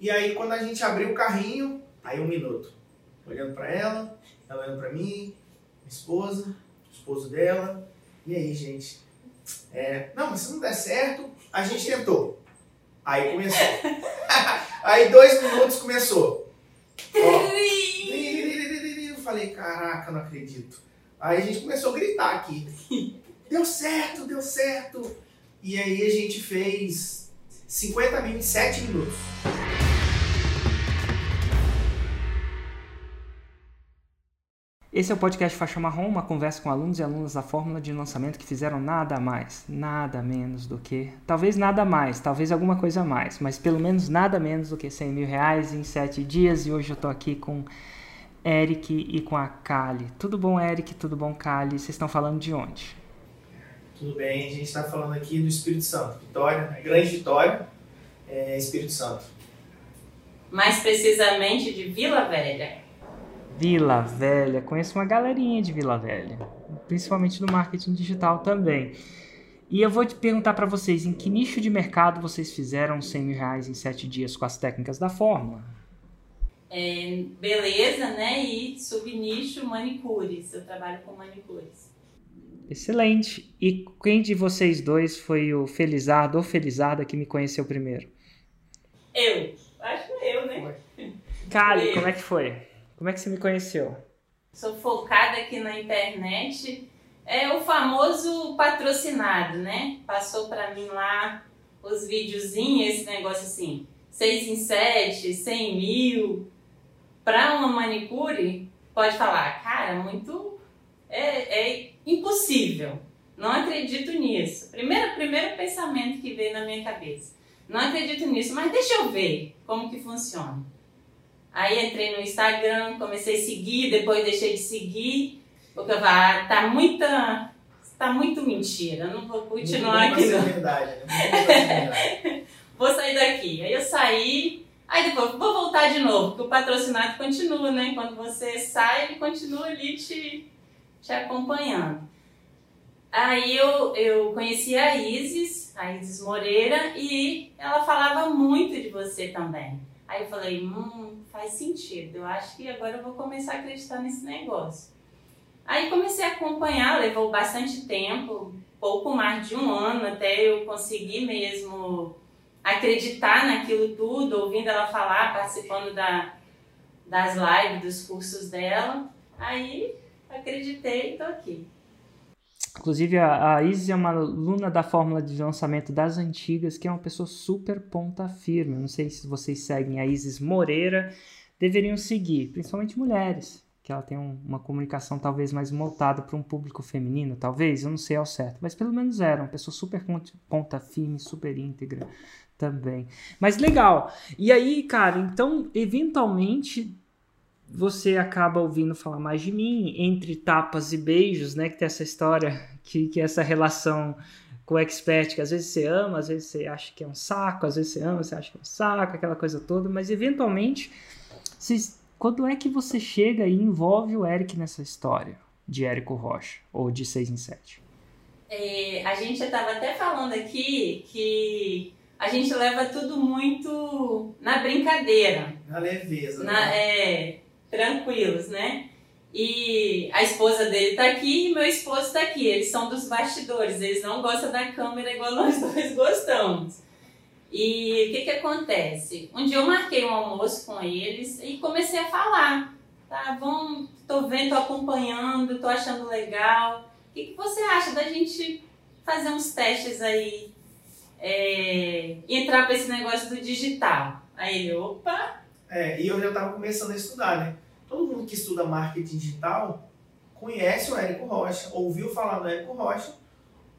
E aí quando a gente abriu o carrinho, aí um minuto. Olhando pra ela, ela olhando pra mim, minha esposa, o esposo dela. E aí, gente? É, não, mas se não der certo, a gente tentou. Aí começou. aí dois minutos começou. Ó, eu falei, caraca, não acredito. Aí a gente começou a gritar aqui. Deu certo, deu certo. E aí a gente fez 50 mil em 7 minutos. Esse é o podcast Faixa Marrom, uma conversa com alunos e alunas da fórmula de lançamento que fizeram nada mais, nada menos do que, talvez nada mais, talvez alguma coisa a mais, mas pelo menos nada menos do que 100 mil reais em 7 dias. E hoje eu tô aqui com Eric e com a Kali. Tudo bom, Eric? Tudo bom, Kali? Vocês estão falando de onde? Tudo bem, a gente está falando aqui do Espírito Santo. Vitória, a Grande Vitória, é, Espírito Santo. Mais precisamente de Vila Velha. Vila Velha, conheço uma galerinha de Vila Velha, principalmente no marketing digital também. E eu vou te perguntar para vocês, em que nicho de mercado vocês fizeram 100 mil reais em 7 dias com as técnicas da fórmula? É, beleza, né? E subnicho manicures. Eu trabalho com manicures. Excelente. E quem de vocês dois foi o felizardo ou felizarda que me conheceu primeiro? Eu. Acho que eu, né? Kali, Eu. como é que foi? Como é que você me conheceu? Sou focada aqui na internet. É o famoso patrocinado, né? Passou pra mim lá os videozinhos, esse negócio assim, 6 em 7, 100 mil. Pra uma manicure, pode falar, cara, muito. É, é impossível. Não acredito nisso. Primeiro, primeiro pensamento que veio na minha cabeça. Não acredito nisso, mas deixa eu ver como que funciona. Aí entrei no Instagram, comecei a seguir, depois deixei de seguir, porque eu falei, ah, tá muita. Tá muito mentira, eu não vou continuar aqui não. verdade, né? Vou sair daqui. Aí eu saí, aí depois vou voltar de novo, porque o patrocinado continua, né? Quando você sai, ele continua ali te, te acompanhando. Aí eu, eu conheci a Isis, a Isis Moreira, e ela falava muito de você também. Aí eu falei, hum, faz sentido, eu acho que agora eu vou começar a acreditar nesse negócio. Aí comecei a acompanhar, levou bastante tempo, pouco mais de um ano até eu conseguir mesmo acreditar naquilo tudo, ouvindo ela falar, participando da, das lives, dos cursos dela. Aí acreditei e tô aqui. Inclusive, a, a Isis é uma aluna da fórmula de lançamento das antigas, que é uma pessoa super ponta firme. Eu não sei se vocês seguem a Isis Moreira, deveriam seguir, principalmente mulheres, que ela tem um- uma comunicação talvez mais voltada para um público feminino, talvez, eu não sei ao certo, mas pelo menos era uma pessoa super ponta- ponta firme, super íntegra também. Mas legal. E aí, cara, então, eventualmente você acaba ouvindo falar mais de mim, entre tapas e beijos, né? Que tem essa história, que, que é essa relação com o expert, que às vezes você ama, às vezes você acha que é um saco, às vezes você ama, você acha que é um saco, aquela coisa toda, mas eventualmente, vocês- quando é que você chega e envolve o Eric nessa história de Érico Rocha, ou de 6 em 7? É, a gente estava até falando aqui que a gente leva tudo muito na brincadeira. Na leveza. na- né? é, tranquilos, né? E a esposa dele tá aqui e meu esposo tá aqui. Eles são dos bastidores, eles não gostam da câmera igual nós dois gostamos. E o que que acontece? Um dia eu marquei um almoço com eles e comecei a falar. Tá, vão, tô vendo, tô acompanhando, tô achando legal. O que, que você acha da gente fazer uns testes aí é, entrar para esse negócio do digital? Aí ele, opa, É, e eu já estava começando a estudar, né? Todo mundo que estuda marketing digital conhece o Érico Rocha, ouviu falar do Érico Rocha,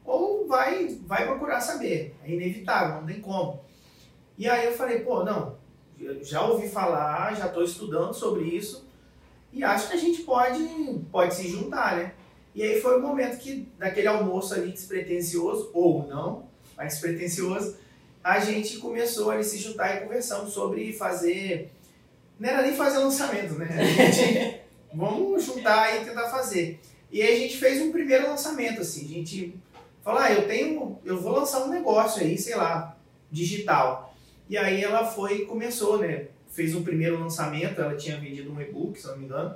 ou vai, vai procurar saber. É inevitável, não tem como. E aí eu falei, pô, não, já ouvi falar, já estou estudando sobre isso, e acho que a gente pode, pode se juntar, né? E aí foi o momento que, daquele almoço ali despretensioso, ou não, mas despretensioso, a gente começou a se juntar e conversamos sobre fazer não era nem fazer lançamento, né? A gente, vamos juntar e tentar fazer. E aí a gente fez um primeiro lançamento, assim. A gente falou, ah, eu tenho, eu vou lançar um negócio aí, sei lá, digital. E aí ela foi e começou, né? Fez um primeiro lançamento, ela tinha vendido um e-book, se não me engano.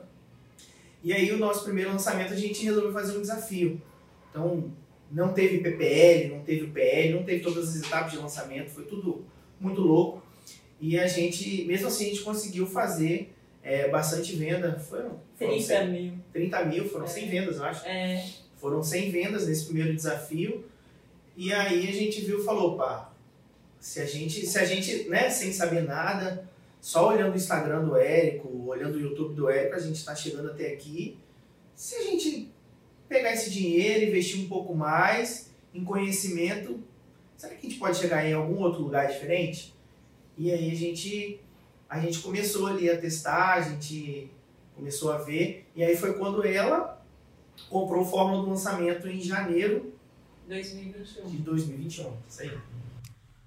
E aí o nosso primeiro lançamento a gente resolveu fazer um desafio. Então, não teve PPL, não teve PL, não teve todas as etapas de lançamento, foi tudo muito louco. E a gente, mesmo assim, a gente conseguiu fazer é, bastante venda. Foram, foram 30 100, mil. 30 mil, foram É. 100 vendas, eu acho. É, Foram 100 vendas nesse primeiro desafio. E aí a gente viu e falou, pá, se a gente, se a gente, né, sem saber nada, só olhando o Instagram do Érico, olhando o YouTube do Érico, a gente está chegando até aqui. Se a gente pegar esse dinheiro, investir um pouco mais em conhecimento, será que a gente pode chegar em algum outro lugar diferente? E aí a gente, a gente começou ali a testar, a gente começou a ver, e aí foi quando ela comprou o Fórmula do lançamento em janeiro 2021. de 2021. Isso aí.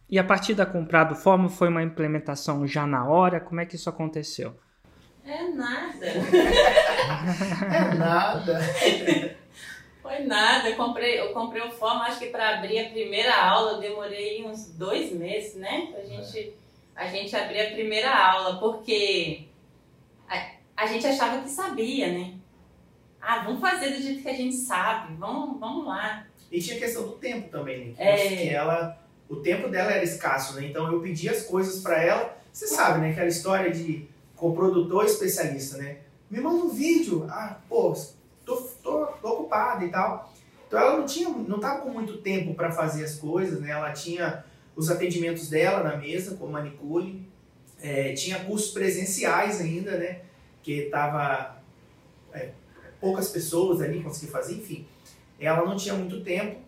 E a partir da comprada do Fórmula foi uma implementação já na hora? Como é que isso aconteceu? É nada. É nada. Foi nada. Eu comprei, eu comprei o forma, acho que para abrir a primeira aula eu demorei uns dois meses, né? Pra gente, a gente abrir a primeira aula, porque a, a gente achava que sabia, né? Ah, vamos fazer do jeito que a gente sabe, vamos, vamos lá. E tinha a questão do tempo também, né? Que, É. que ela, o tempo dela era escasso, né? Então eu pedi as coisas pra ela. Você sabe, né? Aquela história de coprodutor especialista, né? Me manda um vídeo. Ah, pô, tô, tô, tô ocupada e tal. Então ela não tinha, não tava com muito tempo para fazer as coisas, né? Ela tinha os atendimentos dela na mesa, como manicure, é, tinha cursos presenciais ainda, né? Que tava é, poucas pessoas ali conseguiam fazer, enfim. Ela não tinha muito tempo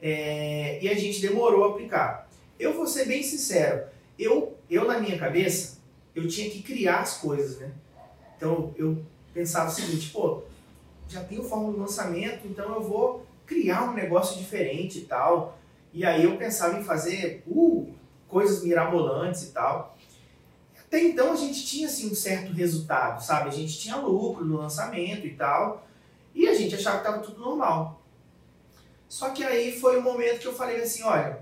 é, e a gente demorou a aplicar. Eu vou ser bem sincero, eu, eu na minha cabeça, eu tinha que criar as coisas, né? Então eu pensava o seguinte, pô, já tenho fórmula de lançamento, então eu vou criar um negócio diferente e tal. E aí eu pensava em fazer uh, coisas mirabolantes e tal. Até então a gente tinha assim um certo resultado, sabe? A gente tinha lucro no lançamento e tal. E a gente achava que estava tudo normal. Só que aí foi o momento que eu falei assim, olha,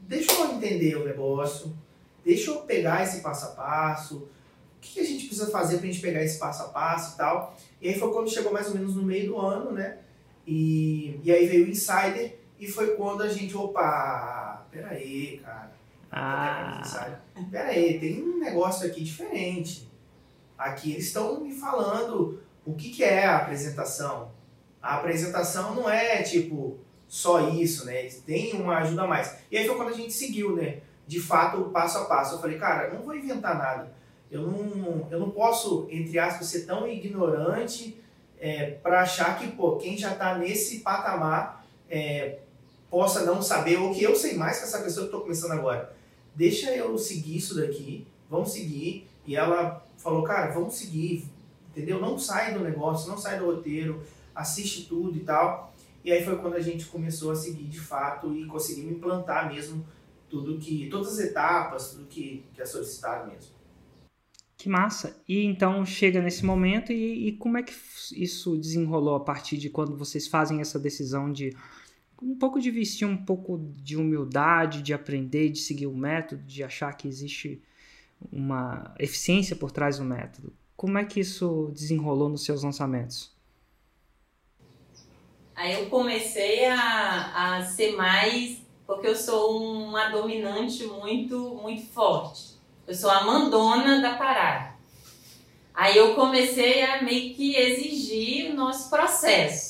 deixa eu entender o negócio, deixa eu pegar esse passo a passo, o que a gente precisa fazer para a gente pegar esse passo a passo e tal. E aí foi quando chegou mais ou menos no meio do ano, né? E, e aí veio o Insider e foi quando a gente, opa, peraí, cara. Ah, Pera aí, tem um negócio aqui diferente. Aqui eles estão me falando o que, que é a apresentação. A apresentação não é tipo só isso, né? Eles têm uma ajuda a mais. E aí foi quando a gente seguiu, né? De fato, passo a passo. Eu falei, cara, eu não vou inventar nada. Eu não, eu não posso, entre aspas, ser tão ignorante é, para achar que, pô, quem já tá nesse patamar é, possa não saber, ou que eu sei mais que essa pessoa que tô começando agora deixa eu seguir isso daqui, vamos seguir. E ela falou, cara, vamos seguir, entendeu? Não sai do negócio, não sai do roteiro, assiste tudo e tal. E aí foi quando a gente começou a seguir de fato e conseguimos implantar mesmo tudo que, todas as etapas, tudo que, que é solicitado mesmo. que massa. E então chega nesse momento e, e como é que isso desenrolou a partir de quando vocês fazem essa decisão de um pouco de vestir um pouco de humildade, de aprender, de seguir o método, de achar que existe uma eficiência por trás do método. Como é que isso desenrolou nos seus lançamentos? Aí eu comecei a, a ser mais, porque eu sou uma dominante muito, muito forte. Eu sou a mandona da parada. Aí eu comecei a meio que exigir o nosso processo.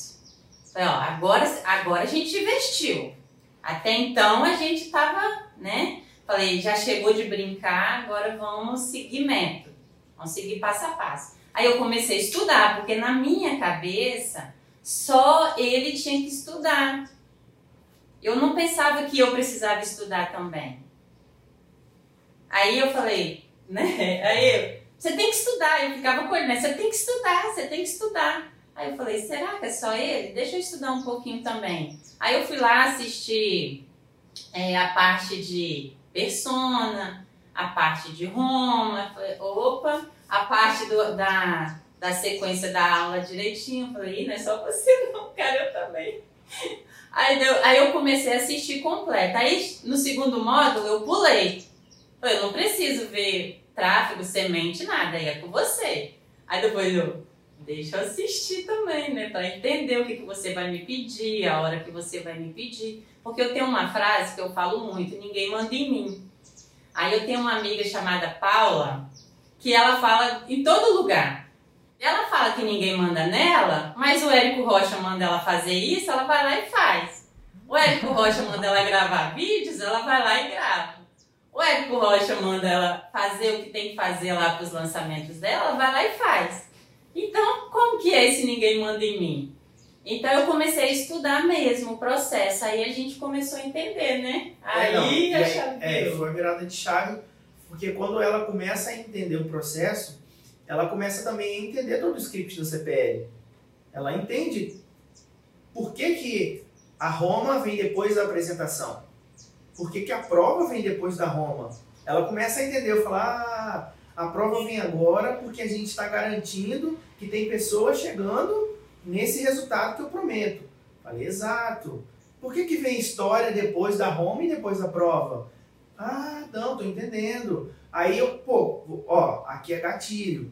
Falei, ó, agora, agora a gente investiu. Até então a gente tava, né? Falei, já chegou de brincar, agora vamos seguir método. Vamos seguir passo a passo. Aí eu comecei a estudar, porque na minha cabeça só ele tinha que estudar. Eu não pensava que eu precisava estudar também. Aí eu falei, né? Aí eu, você tem que estudar. Eu ficava com ele, né? Você tem que estudar, você tem que estudar. Aí eu falei, será que é só ele? Deixa eu estudar um pouquinho também. Aí eu fui lá assistir é, a parte de persona, a parte de Roma. Falei, opa, a parte do, da, da sequência da aula direitinho. Eu Falei, "Ih, não é só você não, cara, eu também. Aí, deu, aí eu comecei a assistir completa. Aí no segundo módulo eu pulei. Eu não preciso ver tráfego, semente, nada, aí é com você. Aí depois eu, deixa eu assistir também, né? Pra entender o que, que você vai me pedir, a hora que você vai me pedir. Porque eu tenho uma frase que eu falo muito, ninguém manda em mim. Aí eu tenho uma amiga chamada Paula, que ela fala em todo lugar. Ela fala que ninguém manda nela, mas o Érico Rocha manda ela fazer isso, ela vai lá e faz. O Érico Rocha manda ela gravar vídeos, ela vai lá e grava. O Érico Rocha manda ela fazer o que tem que fazer lá para os lançamentos dela, ela vai lá e faz. Então, como que é esse ninguém manda em mim? Então eu comecei a estudar mesmo o processo, aí a gente começou a entender, né? Aí é, não, e a chave. É, foi uma virada de chave, porque quando ela começa a entender o processo, ela começa também a entender todo o script do CPL. Ela entende por que, que a Roma vem depois da apresentação. Por que, que a prova vem depois da Roma. Ela começa a entender, eu falar, ah, a prova vem agora porque a gente está garantindo que tem pessoas chegando nesse resultado que eu prometo. Falei, exato. Por que, que vem história depois da home e depois da prova? Ah, não, tô entendendo. Aí eu, pô, ó, aqui é gatilho.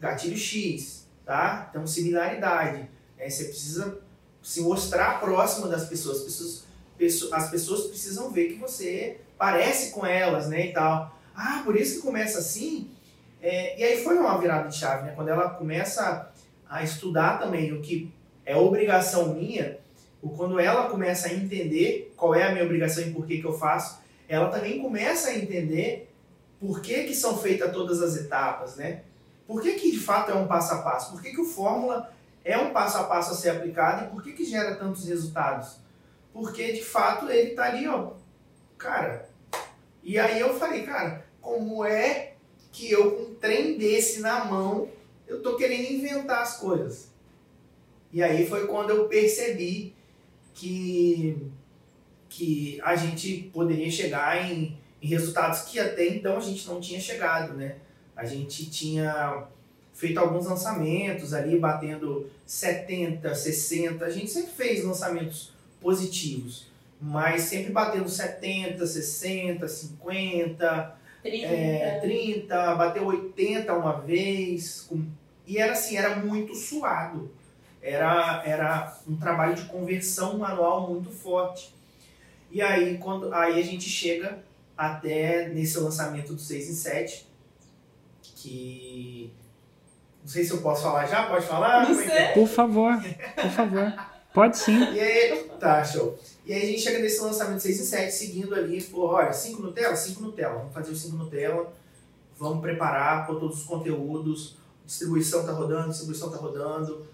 Gatilho X, tá? Então, similaridade. É, você precisa se mostrar próximo das pessoas. As pessoas, as pessoas precisam ver que você parece com elas, né, e tal. Ah, por isso que começa assim. É, e aí foi uma virada de chave, né? Quando ela começa a estudar também o que é obrigação minha, ou quando ela começa a entender qual é a minha obrigação e por que, que eu faço, ela também começa a entender por que, que são feitas todas as etapas, né? Por que, que de fato é um passo a passo? Por que, que o fórmula é um passo a passo a ser aplicado e por que, que gera tantos resultados? Porque de fato ele tá ali, ó, cara. E aí eu falei, cara, como é que eu trem desse na mão eu tô querendo inventar as coisas. E aí foi quando eu percebi que, que a gente poderia chegar em, em resultados que até então a gente não tinha chegado, né? A gente tinha feito alguns lançamentos ali, batendo 70, 60. A gente sempre fez lançamentos positivos, mas sempre batendo 70, 60, 50, 30, é, 30 bateu 80 uma vez, com e era assim, era muito suado. Era, era um trabalho de conversão manual muito forte. E aí, quando, aí a gente chega até nesse lançamento do 6 em 7, que. Não sei se eu posso falar já, pode falar? Não sei. Por favor, por favor. Pode sim. E aí, tá, show. E aí a gente chega nesse lançamento 6 em 7, seguindo ali, falou, olha, 5 Nutella? 5 Nutella. Vamos fazer os 5 Nutella, vamos preparar por todos os conteúdos, distribuição está rodando, distribuição está rodando,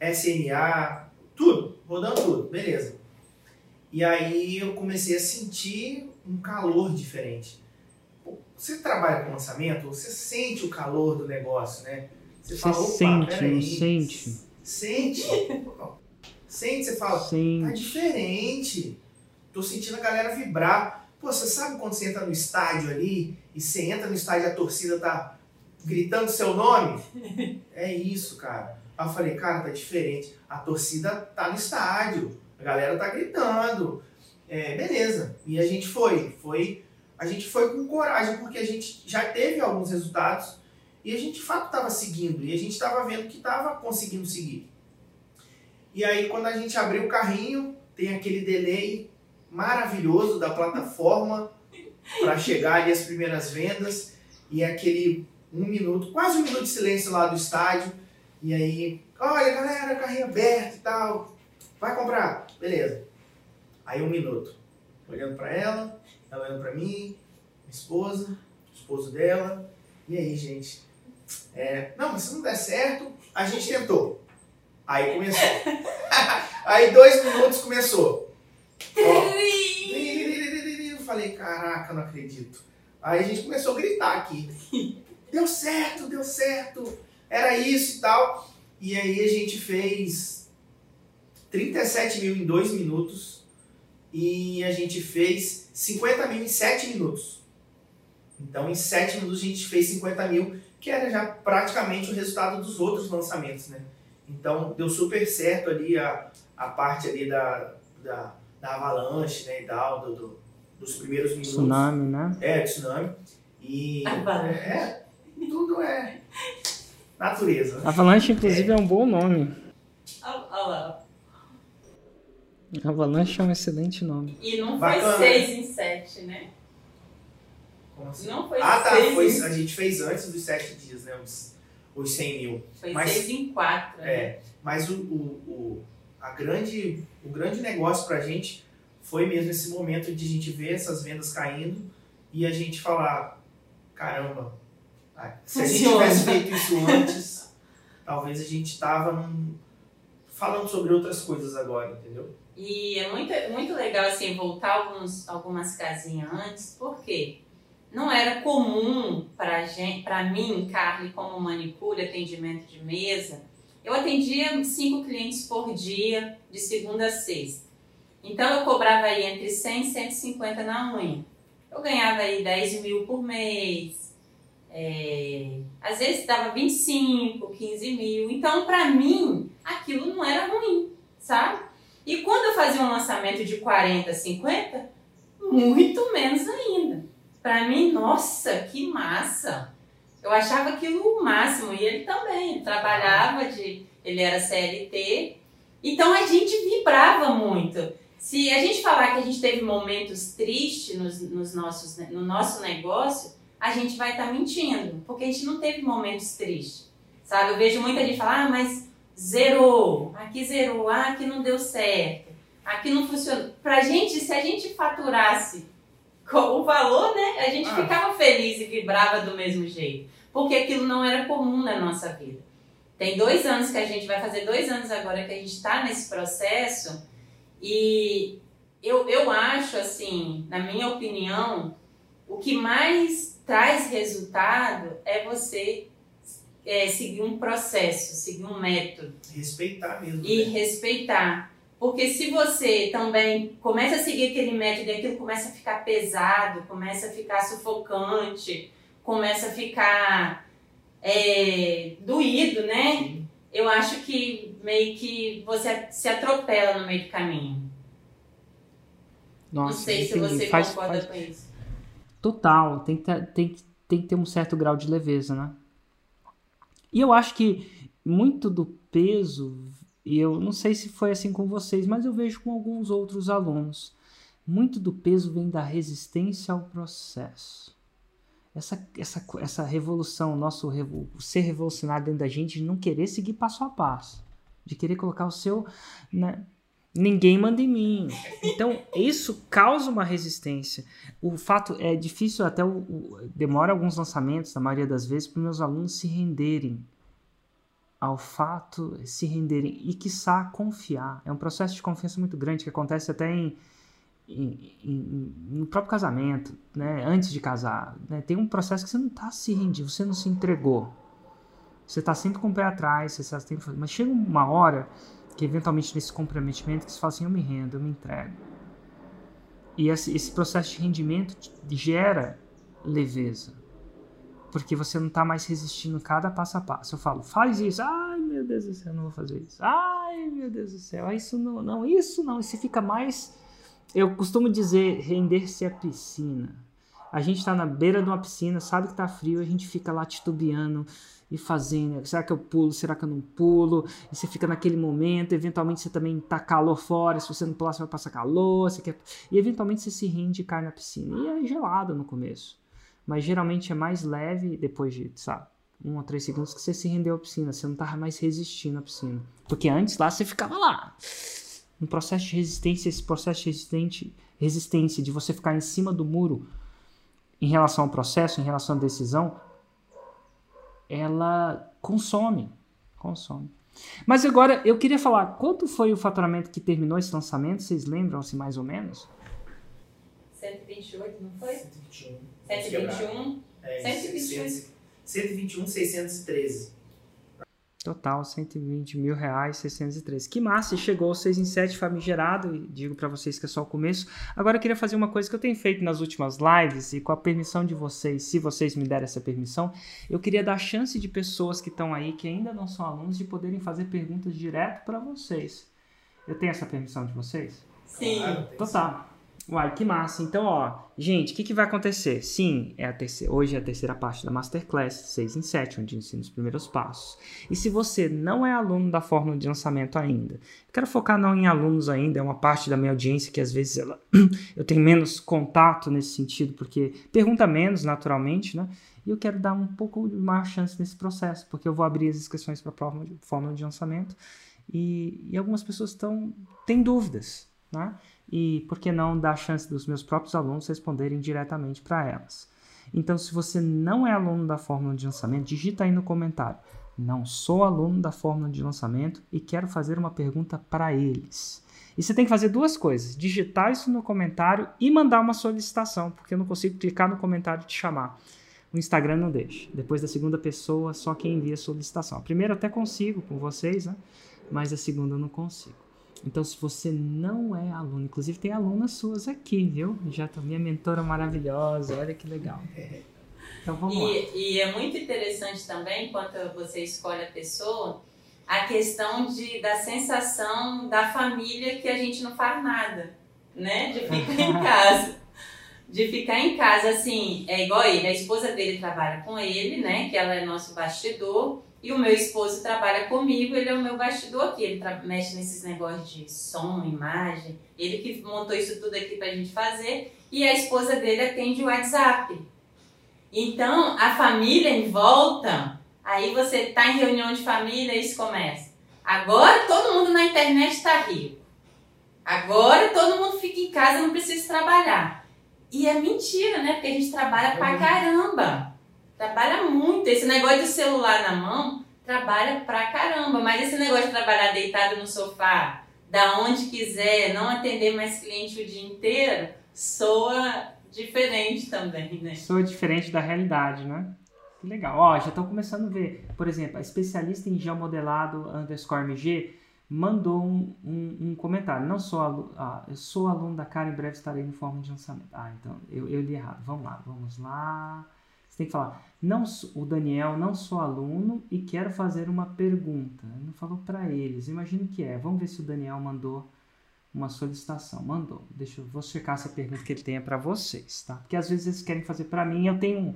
SNA, tudo, rodando tudo, beleza. E aí eu comecei a sentir um calor diferente. Você trabalha com lançamento, você sente o calor do negócio, né? Você, fala, sente, não sente? Sente. sente, você fala, sente. tá diferente. Tô sentindo a galera vibrar. Pô, você sabe quando você entra no estádio ali e você entra no estádio e a torcida tá gritando seu nome. É isso, cara. Aí eu falei, cara, tá diferente. A torcida tá no estádio, a galera tá gritando. É, beleza. E a gente foi. foi. A gente foi com coragem, porque a gente já teve alguns resultados e a gente de fato estava seguindo. E a gente estava vendo que estava conseguindo seguir. E aí, quando a gente abriu o carrinho, tem aquele delay maravilhoso da plataforma para chegar ali as primeiras vendas e aquele um minuto, quase um minuto de silêncio lá do estádio. E aí, olha galera, carrinho aberto e tal. Vai comprar. Beleza. Aí um minuto. Olhando para ela, ela olhando para mim, minha esposa, esposo dela. E aí, gente? É, não, mas se não der certo, a gente tentou. Aí começou. aí dois minutos começou. Eu falei, caraca, não acredito. Aí a gente começou a gritar aqui deu certo, deu certo, era isso e tal. E aí a gente fez 37 mil em 2 minutos e a gente fez 50 mil em 7 minutos. Então em 7 minutos a gente fez 50 mil, que era já praticamente o resultado dos outros lançamentos, né? Então deu super certo ali a, a parte ali da, da, da avalanche, né, e tal, do, do, nos primeiros minutos. Tsunami, né? É, tsunami. E Avalanche. é, tudo é natureza. né? Avalanche, inclusive, é um bom nome. Olha lá. Avalanche é um excelente nome. E não Bacana, foi 6 em 7, né? Como assim? Não foi Ah, tá. 6 Foi, em... a gente fez antes dos sete dias, né? Os, os 100 mil. Foi mas- 6 em 4, né? É, mas o, o, o, a grande, o grande negócio pra gente foi mesmo esse momento de a gente ver essas vendas caindo e a gente falar, caramba, se a gente tivesse feito isso antes, talvez a gente tava num- falando sobre outras coisas agora, entendeu? E é muito, muito legal assim voltar alguns, algumas casinhas antes, porque não era comum para para mim, Carly, como manicure, atendimento de mesa, eu atendia cinco clientes por dia, de segunda a sexta. Então eu cobrava aí entre 100 e 150 na unha. Eu ganhava aí 10 mil por mês. é, às vezes dava 25, 15 mil. Então, para mim, aquilo não era ruim, sabe? E quando eu fazia um lançamento de 40, 50, muito menos ainda. Pra mim, nossa, que massa! Eu achava aquilo o máximo. E ele também, trabalhava de. Ele era CLT. Então a gente vibrava muito. Se a gente falar que a gente teve momentos tristes nos, nos nossos, no nosso negócio, a gente vai estar mentindo. Porque a gente não teve momentos tristes. Sabe? Eu vejo muita gente falar, ah, mas zerou, aqui zerou, ah, aqui não deu certo, aqui não funcionou. Pra gente, se a gente faturasse com o valor, né, a gente Ah. ficava feliz e vibrava do mesmo jeito, porque aquilo não era comum na nossa vida. Tem dois anos que a gente vai fazer dois anos agora que a gente está nesse processo e eu, eu acho assim, na minha opinião, o que mais traz resultado é você é, seguir um processo, seguir um método Respeitar mesmo. e né? respeitar. Porque se você também começa a seguir aquele método e aquilo começa a ficar pesado, começa a ficar sufocante, começa a ficar é, doído, né? Sim. Eu acho que meio que você se atropela no meio do caminho. Nossa, Não sei se entendi. você Faz- concorda faz- com isso. Total, tem que, ter, tem, que- tem que ter um certo grau de leveza, né? E eu acho que muito do peso, e eu não sei se foi assim com vocês, mas eu vejo com alguns outros alunos, muito do peso vem da resistência ao processo. Essa, essa, essa revolução, nosso ser revolucionário dentro da gente, de não querer seguir passo a passo, de querer colocar o seu. Né? Ninguém manda em mim. Então, isso causa uma resistência o fato é difícil até o, o- demora alguns lançamentos na maioria das vezes para meus alunos se renderem ao fato se renderem e quiçá confiar é um processo de confiança muito grande que acontece até em, em- em- no próprio casamento né antes de casar né? tem um processo que você não está se rendindo você não se entregou você está sempre com o pé atrás você está sempre mas chega uma hora que eventualmente nesse comprometimento que você fala assim eu me rendo eu me entrego e esse, esse processo de rendimento gera leveza. Porque você não está mais resistindo cada passo a passo. Eu falo, faz isso. Ai, meu Deus do céu, não vou fazer isso. Ai, meu Deus do céu, ah, isso não, não, isso não. Você fica mais. Eu costumo dizer, render-se à piscina. A gente está na beira de uma piscina, sabe que tá frio, a gente fica lá titubeando e fazendo. Será que eu pulo? Será que eu não pulo? E você fica naquele momento. Eventualmente você também tá calor fora. Se você não pular, você vai passar calor. Você quer e eventualmente você se rende e cai na piscina. E é gelado no começo. Mas geralmente é mais leve depois de, sabe, um ou três segundos que você se rendeu à piscina. Você não tava mais resistindo à piscina. Porque antes lá você ficava lá. No processo de resistência, esse processo de resistente, resistência de você ficar em cima do muro em relação ao processo, em relação à decisão, ela consome. Consome. Mas agora eu queria falar, quanto foi o faturamento que terminou esse lançamento? Vocês lembram-se mais ou menos? 128, não foi? 121. 121. É, 121. 121, 613. Total, 120 mil reais, 613. Que massa, chegou o 6 em 7 famigerado, e digo pra vocês que é só o começo. Agora eu queria fazer uma coisa que eu tenho feito nas últimas lives, e com a permissão de vocês, se vocês me derem essa permissão, eu queria dar chance de pessoas que estão aí, que ainda não são alunos, de poderem fazer perguntas direto para vocês. Eu tenho essa permissão de vocês? Sim. Claro, tá. Uai, que massa. Então, ó, gente, o que, que vai acontecer? Sim, é a terceira, hoje é a terceira parte da Masterclass, 6 em 7, onde ensino os primeiros passos. E se você não é aluno da fórmula de lançamento ainda, quero focar não em alunos ainda, é uma parte da minha audiência que às vezes ela, eu tenho menos contato nesse sentido, porque pergunta menos, naturalmente, né? E eu quero dar um pouco de maior chance nesse processo, porque eu vou abrir as inscrições para a fórmula de, lançamento e, e algumas pessoas estão têm dúvidas, né? E por que não dar a chance dos meus próprios alunos responderem diretamente para elas. Então, se você não é aluno da fórmula de lançamento, digita aí no comentário: não sou aluno da fórmula de lançamento e quero fazer uma pergunta para eles. E você tem que fazer duas coisas: digitar isso no comentário e mandar uma solicitação, porque eu não consigo clicar no comentário e te chamar. O Instagram não deixa. Depois da segunda pessoa, só quem envia a solicitação. A primeira eu até consigo com vocês, né? Mas a segunda eu não consigo. Então, se você não é aluno, inclusive tem alunas suas aqui, viu? Já tô minha mentora maravilhosa, olha que legal. Então vamos e, lá. E é muito interessante também, enquanto você escolhe a pessoa, a questão de, da sensação da família que a gente não faz nada, né? De ficar em casa. De ficar em casa, assim, é igual ele, a esposa dele trabalha com ele, né? Que ela é nosso bastidor. E o meu esposo trabalha comigo, ele é o meu bastidor aqui, ele mexe nesses negócios de som, imagem, ele que montou isso tudo aqui pra gente fazer, e a esposa dele atende o WhatsApp. Então, a família em volta, aí você tá em reunião de família, isso começa. Agora todo mundo na internet está rico. Agora todo mundo fica em casa, não precisa trabalhar. E é mentira, né? Porque a gente trabalha pra caramba. Trabalha muito. Esse negócio de celular na mão trabalha pra caramba. Mas esse negócio de trabalhar deitado no sofá, da onde quiser, não atender mais cliente o dia inteiro, soa diferente também, né? Soa diferente da realidade, né? Que legal. Ó, já estou começando a ver. Por exemplo, a especialista em geomodelado underscore MG mandou um, um, um comentário. Não sou aluno, ah, eu sou aluno da cara, em breve estarei no forma de lançamento. Ah, então eu, eu li errado. Vamos lá, vamos lá. Você tem que falar, não, o Daniel, não sou aluno e quero fazer uma pergunta. Não falou para eles. Imagino que é. Vamos ver se o Daniel mandou uma solicitação. Mandou. Deixa eu vou checar essa pergunta que ele tenha para vocês, tá? Porque às vezes eles querem fazer para mim. Eu tenho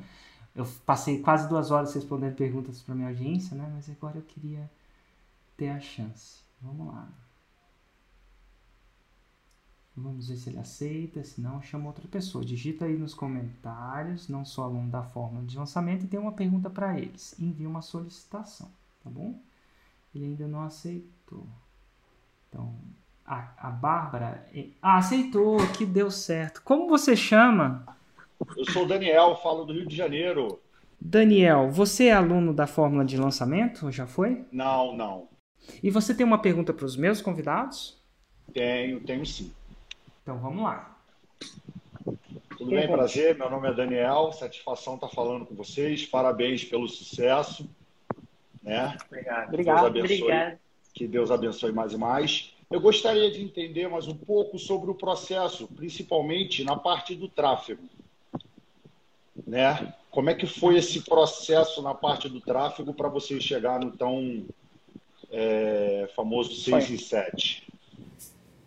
eu passei quase duas horas respondendo perguntas para minha audiência, né? Mas agora eu queria ter a chance. Vamos lá. Vamos ver se ele aceita, se não, chama outra pessoa. Digita aí nos comentários, não sou aluno da fórmula de lançamento, e tem uma pergunta para eles. Envia uma solicitação, tá bom? Ele ainda não aceitou. Então, a, a Bárbara. Ah, aceitou, que deu certo. Como você chama? Eu sou o Daniel, falo do Rio de Janeiro. Daniel, você é aluno da fórmula de lançamento? Já foi? Não, não. E você tem uma pergunta para os meus convidados? Tenho, tenho sim. Então vamos lá. Tudo bem, prazer. Meu nome é Daniel. Satisfação estar falando com vocês. Parabéns pelo sucesso. Né? Obrigado. Obrigado. Deus abençoe, Que Deus abençoe mais e mais. Eu gostaria de entender mais um pouco sobre o processo, principalmente na parte do tráfego. Né? Como é que foi esse processo na parte do tráfego para você chegar no tão é, famoso 6 e 7?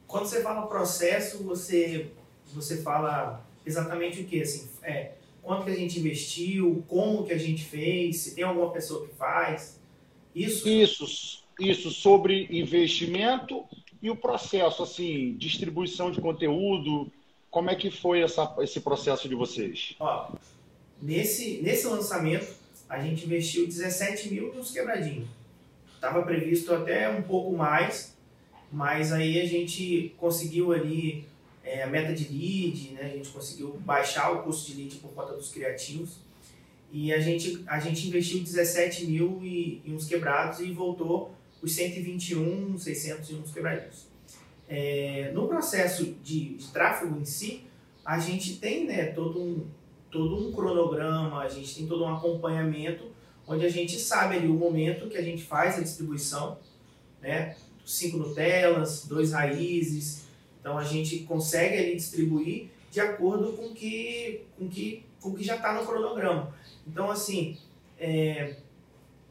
Quando você fala processo, você, você fala exatamente o que? Assim, é, quanto que a gente investiu, como que a gente fez, se tem alguma pessoa que faz. Isso? Isso, isso sobre investimento e o processo, assim, distribuição de conteúdo. Como é que foi essa, esse processo de vocês? Ó, nesse, nesse lançamento, a gente investiu 17 mil nos quebradinhos. Estava previsto até um pouco mais, mas aí a gente conseguiu ali é, a meta de lead, né? a gente conseguiu baixar o custo de lead por conta dos criativos. E a gente, a gente investiu 17 mil e, e uns quebrados e voltou os 121, 600 e uns quebradinhos. É, no processo de, de, tráfego em si, a gente tem né, todo, um, todo um cronograma, a gente tem todo um acompanhamento, onde a gente sabe ali o momento que a gente faz a distribuição, né? Cinco Nutelas, dois raízes. Então a gente consegue ali distribuir de acordo com que, com que, com que já está no cronograma. Então, assim, é,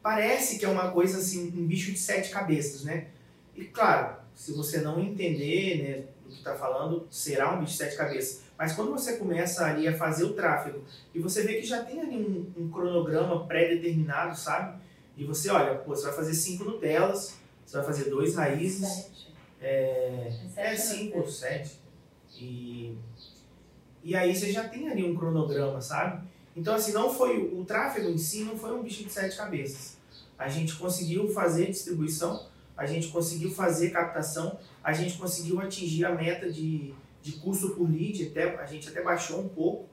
parece que é uma coisa assim, um bicho de sete cabeças, né? E claro, se você não entender né, do que está falando, será um bicho de sete cabeças. Mas quando você começa ali a fazer o tráfego e você vê que já tem ali um, um cronograma pré-determinado, sabe? E você olha, pô, você vai fazer cinco Nutelas, você vai fazer dois raízes, é, é cinco, sete. E, e aí você já tem ali um cronograma, sabe? Então, assim, não foi o tráfego em si não foi um bicho de sete cabeças. A gente conseguiu fazer distribuição, a gente conseguiu fazer captação, a gente conseguiu atingir a meta de, de custo por lead, até, a gente até baixou um pouco.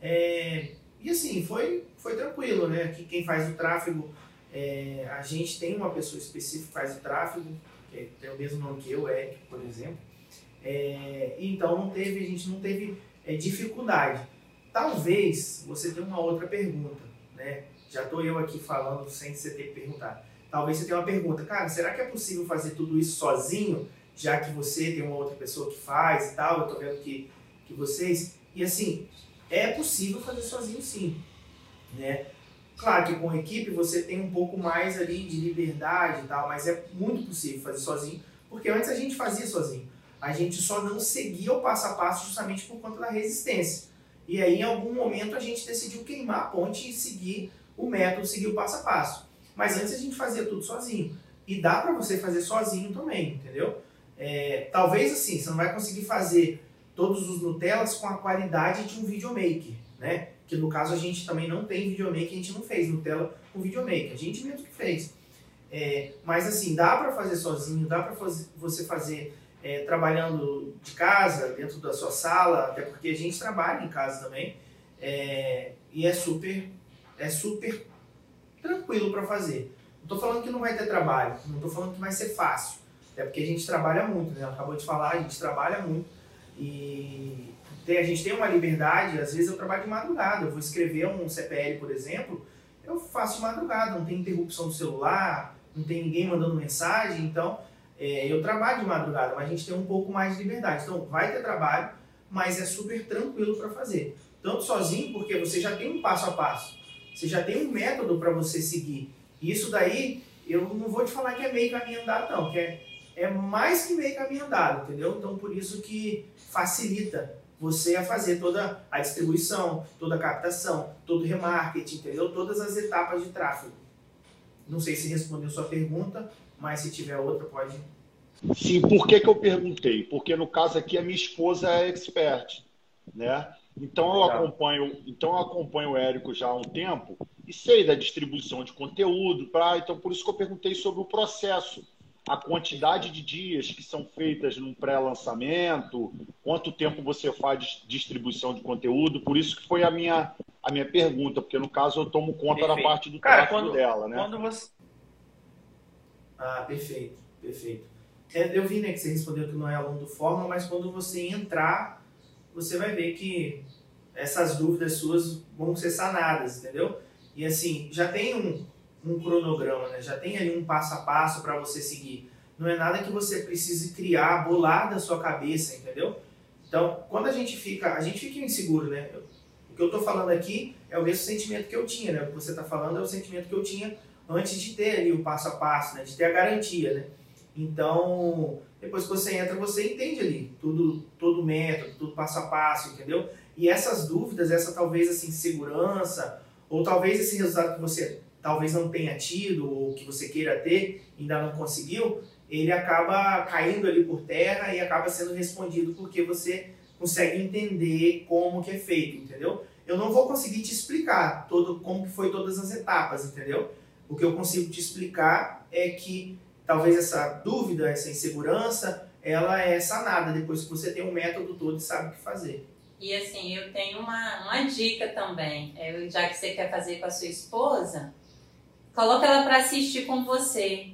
É, e assim, foi, foi tranquilo, né? Que quem faz o tráfego, é, a gente tem uma pessoa específica que faz o tráfego, que tem o mesmo nome que eu, Eric, por exemplo. É, então não teve, a gente não teve é, dificuldade. Talvez você tenha uma outra pergunta, né? Já estou eu aqui falando sem você ter perguntar. Talvez você tenha uma pergunta, cara, será que é possível fazer tudo isso sozinho, já que você tem uma outra pessoa que faz e tal? Eu tô vendo que, que vocês. E assim, é possível fazer sozinho sim, né? Claro que com equipe você tem um pouco mais ali de liberdade e tal, mas é muito possível fazer sozinho, porque antes a gente fazia sozinho. A gente só não seguia o passo a passo justamente por conta da resistência. E aí, em algum momento, a gente decidiu queimar a ponte e seguir o método, seguir o passo a passo. Mas antes a gente fazia tudo sozinho. E dá para você fazer sozinho também, entendeu? É, talvez assim, você não vai conseguir fazer todos os Nutellas com a qualidade de um videomaker, né? Que no caso a gente também não tem videomaker, a gente não fez Nutella com videomaker, a gente mesmo que fez. É, mas assim, dá para fazer sozinho, dá para você fazer é, trabalhando de casa, dentro da sua sala, até porque a gente trabalha em casa também, é, e é super, é super tranquilo para fazer. Não estou falando que não vai ter trabalho, não estou falando que vai ser fácil, até porque a gente trabalha muito, né? Acabou de falar, a gente trabalha muito e tem, a gente tem uma liberdade, às vezes eu trabalho de madrugada, eu vou escrever um CPL, por exemplo, eu faço madrugada, não tem interrupção do celular, não tem ninguém mandando mensagem, então é, eu trabalho de madrugada, mas a gente tem um pouco mais de liberdade. Então vai ter trabalho, mas é super tranquilo para fazer. Tanto sozinho, porque você já tem um passo a passo, você já tem um método para você seguir. E isso daí, eu não vou te falar que é meio caminho andado, não, que é, é mais que meio caminho andado, entendeu? Então por isso que facilita você a fazer toda a distribuição, toda a captação, todo o remarketing, entendeu? Todas as etapas de tráfego. Não sei se respondeu sua pergunta, mas se tiver outra, pode. Sim, por que, que eu perguntei? Porque no caso aqui a minha esposa é expert, né? Então eu acompanho, então eu acompanho o Érico já há um tempo e sei da distribuição de conteúdo, pra, então por isso que eu perguntei sobre o processo, a quantidade de dias que são feitas num pré-lançamento, quanto tempo você faz de distribuição de conteúdo, por isso que foi a minha a minha pergunta, porque no caso eu tomo conta da Perfeito. parte do Cara, tráfego quando- dela, né? Quando você. Ah, perfeito, perfeito. É, eu vi né, que você respondeu que não é aluno do Fórmula, mas quando você entrar, você vai ver que essas dúvidas suas vão ser sanadas, entendeu? E assim, já tem um, um cronograma, né? já tem ali um passo a passo para você seguir. Não é nada que você precise criar, bolar da sua cabeça, entendeu? Então, quando a gente fica, a gente fica inseguro, né? O que eu tô falando aqui é o mesmo sentimento que eu tinha, né? O que você tá falando é o sentimento que eu tinha antes de ter ali o passo a passo, né? De ter a garantia, né? Então, depois que você entra, você entende ali tudo, todo o método, tudo passo a passo, entendeu? E essas dúvidas, essa talvez assim segurança, ou talvez esse resultado que você talvez não tenha tido ou que você queira ter, ainda não conseguiu, ele acaba caindo ali por terra e acaba sendo respondido porque você consegue entender como que é feito, entendeu? Eu não vou conseguir te explicar todo como que foi todas as etapas, entendeu? O que eu consigo te explicar é que talvez essa dúvida, essa insegurança, ela é sanada depois que você tem um método todo e sabe o que fazer. E assim, eu tenho uma, uma dica também. É, já que você quer fazer com a sua esposa, coloca ela para assistir com você.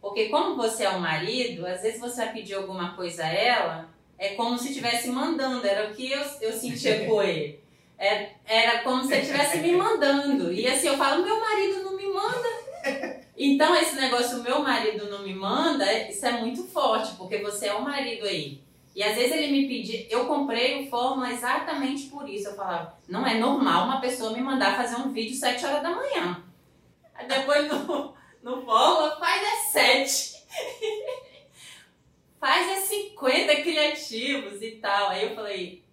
Porque como você é o marido, às vezes você vai pedir alguma coisa a ela, é como se estivesse mandando. Era o que eu, eu sentia com ele. É, era como se ele estivesse me mandando. E assim, eu falo, meu marido não me manda. Então, esse negócio, meu marido não me manda, isso é muito forte, porque você é o marido aí. E às vezes ele me pedia, eu comprei o Fórmula exatamente por isso. Eu falava, não é normal uma pessoa me mandar fazer um vídeo 7 horas da manhã. Aí depois no, no Fórmula faz às 7. faz é 50 criativos e tal. Aí eu falei,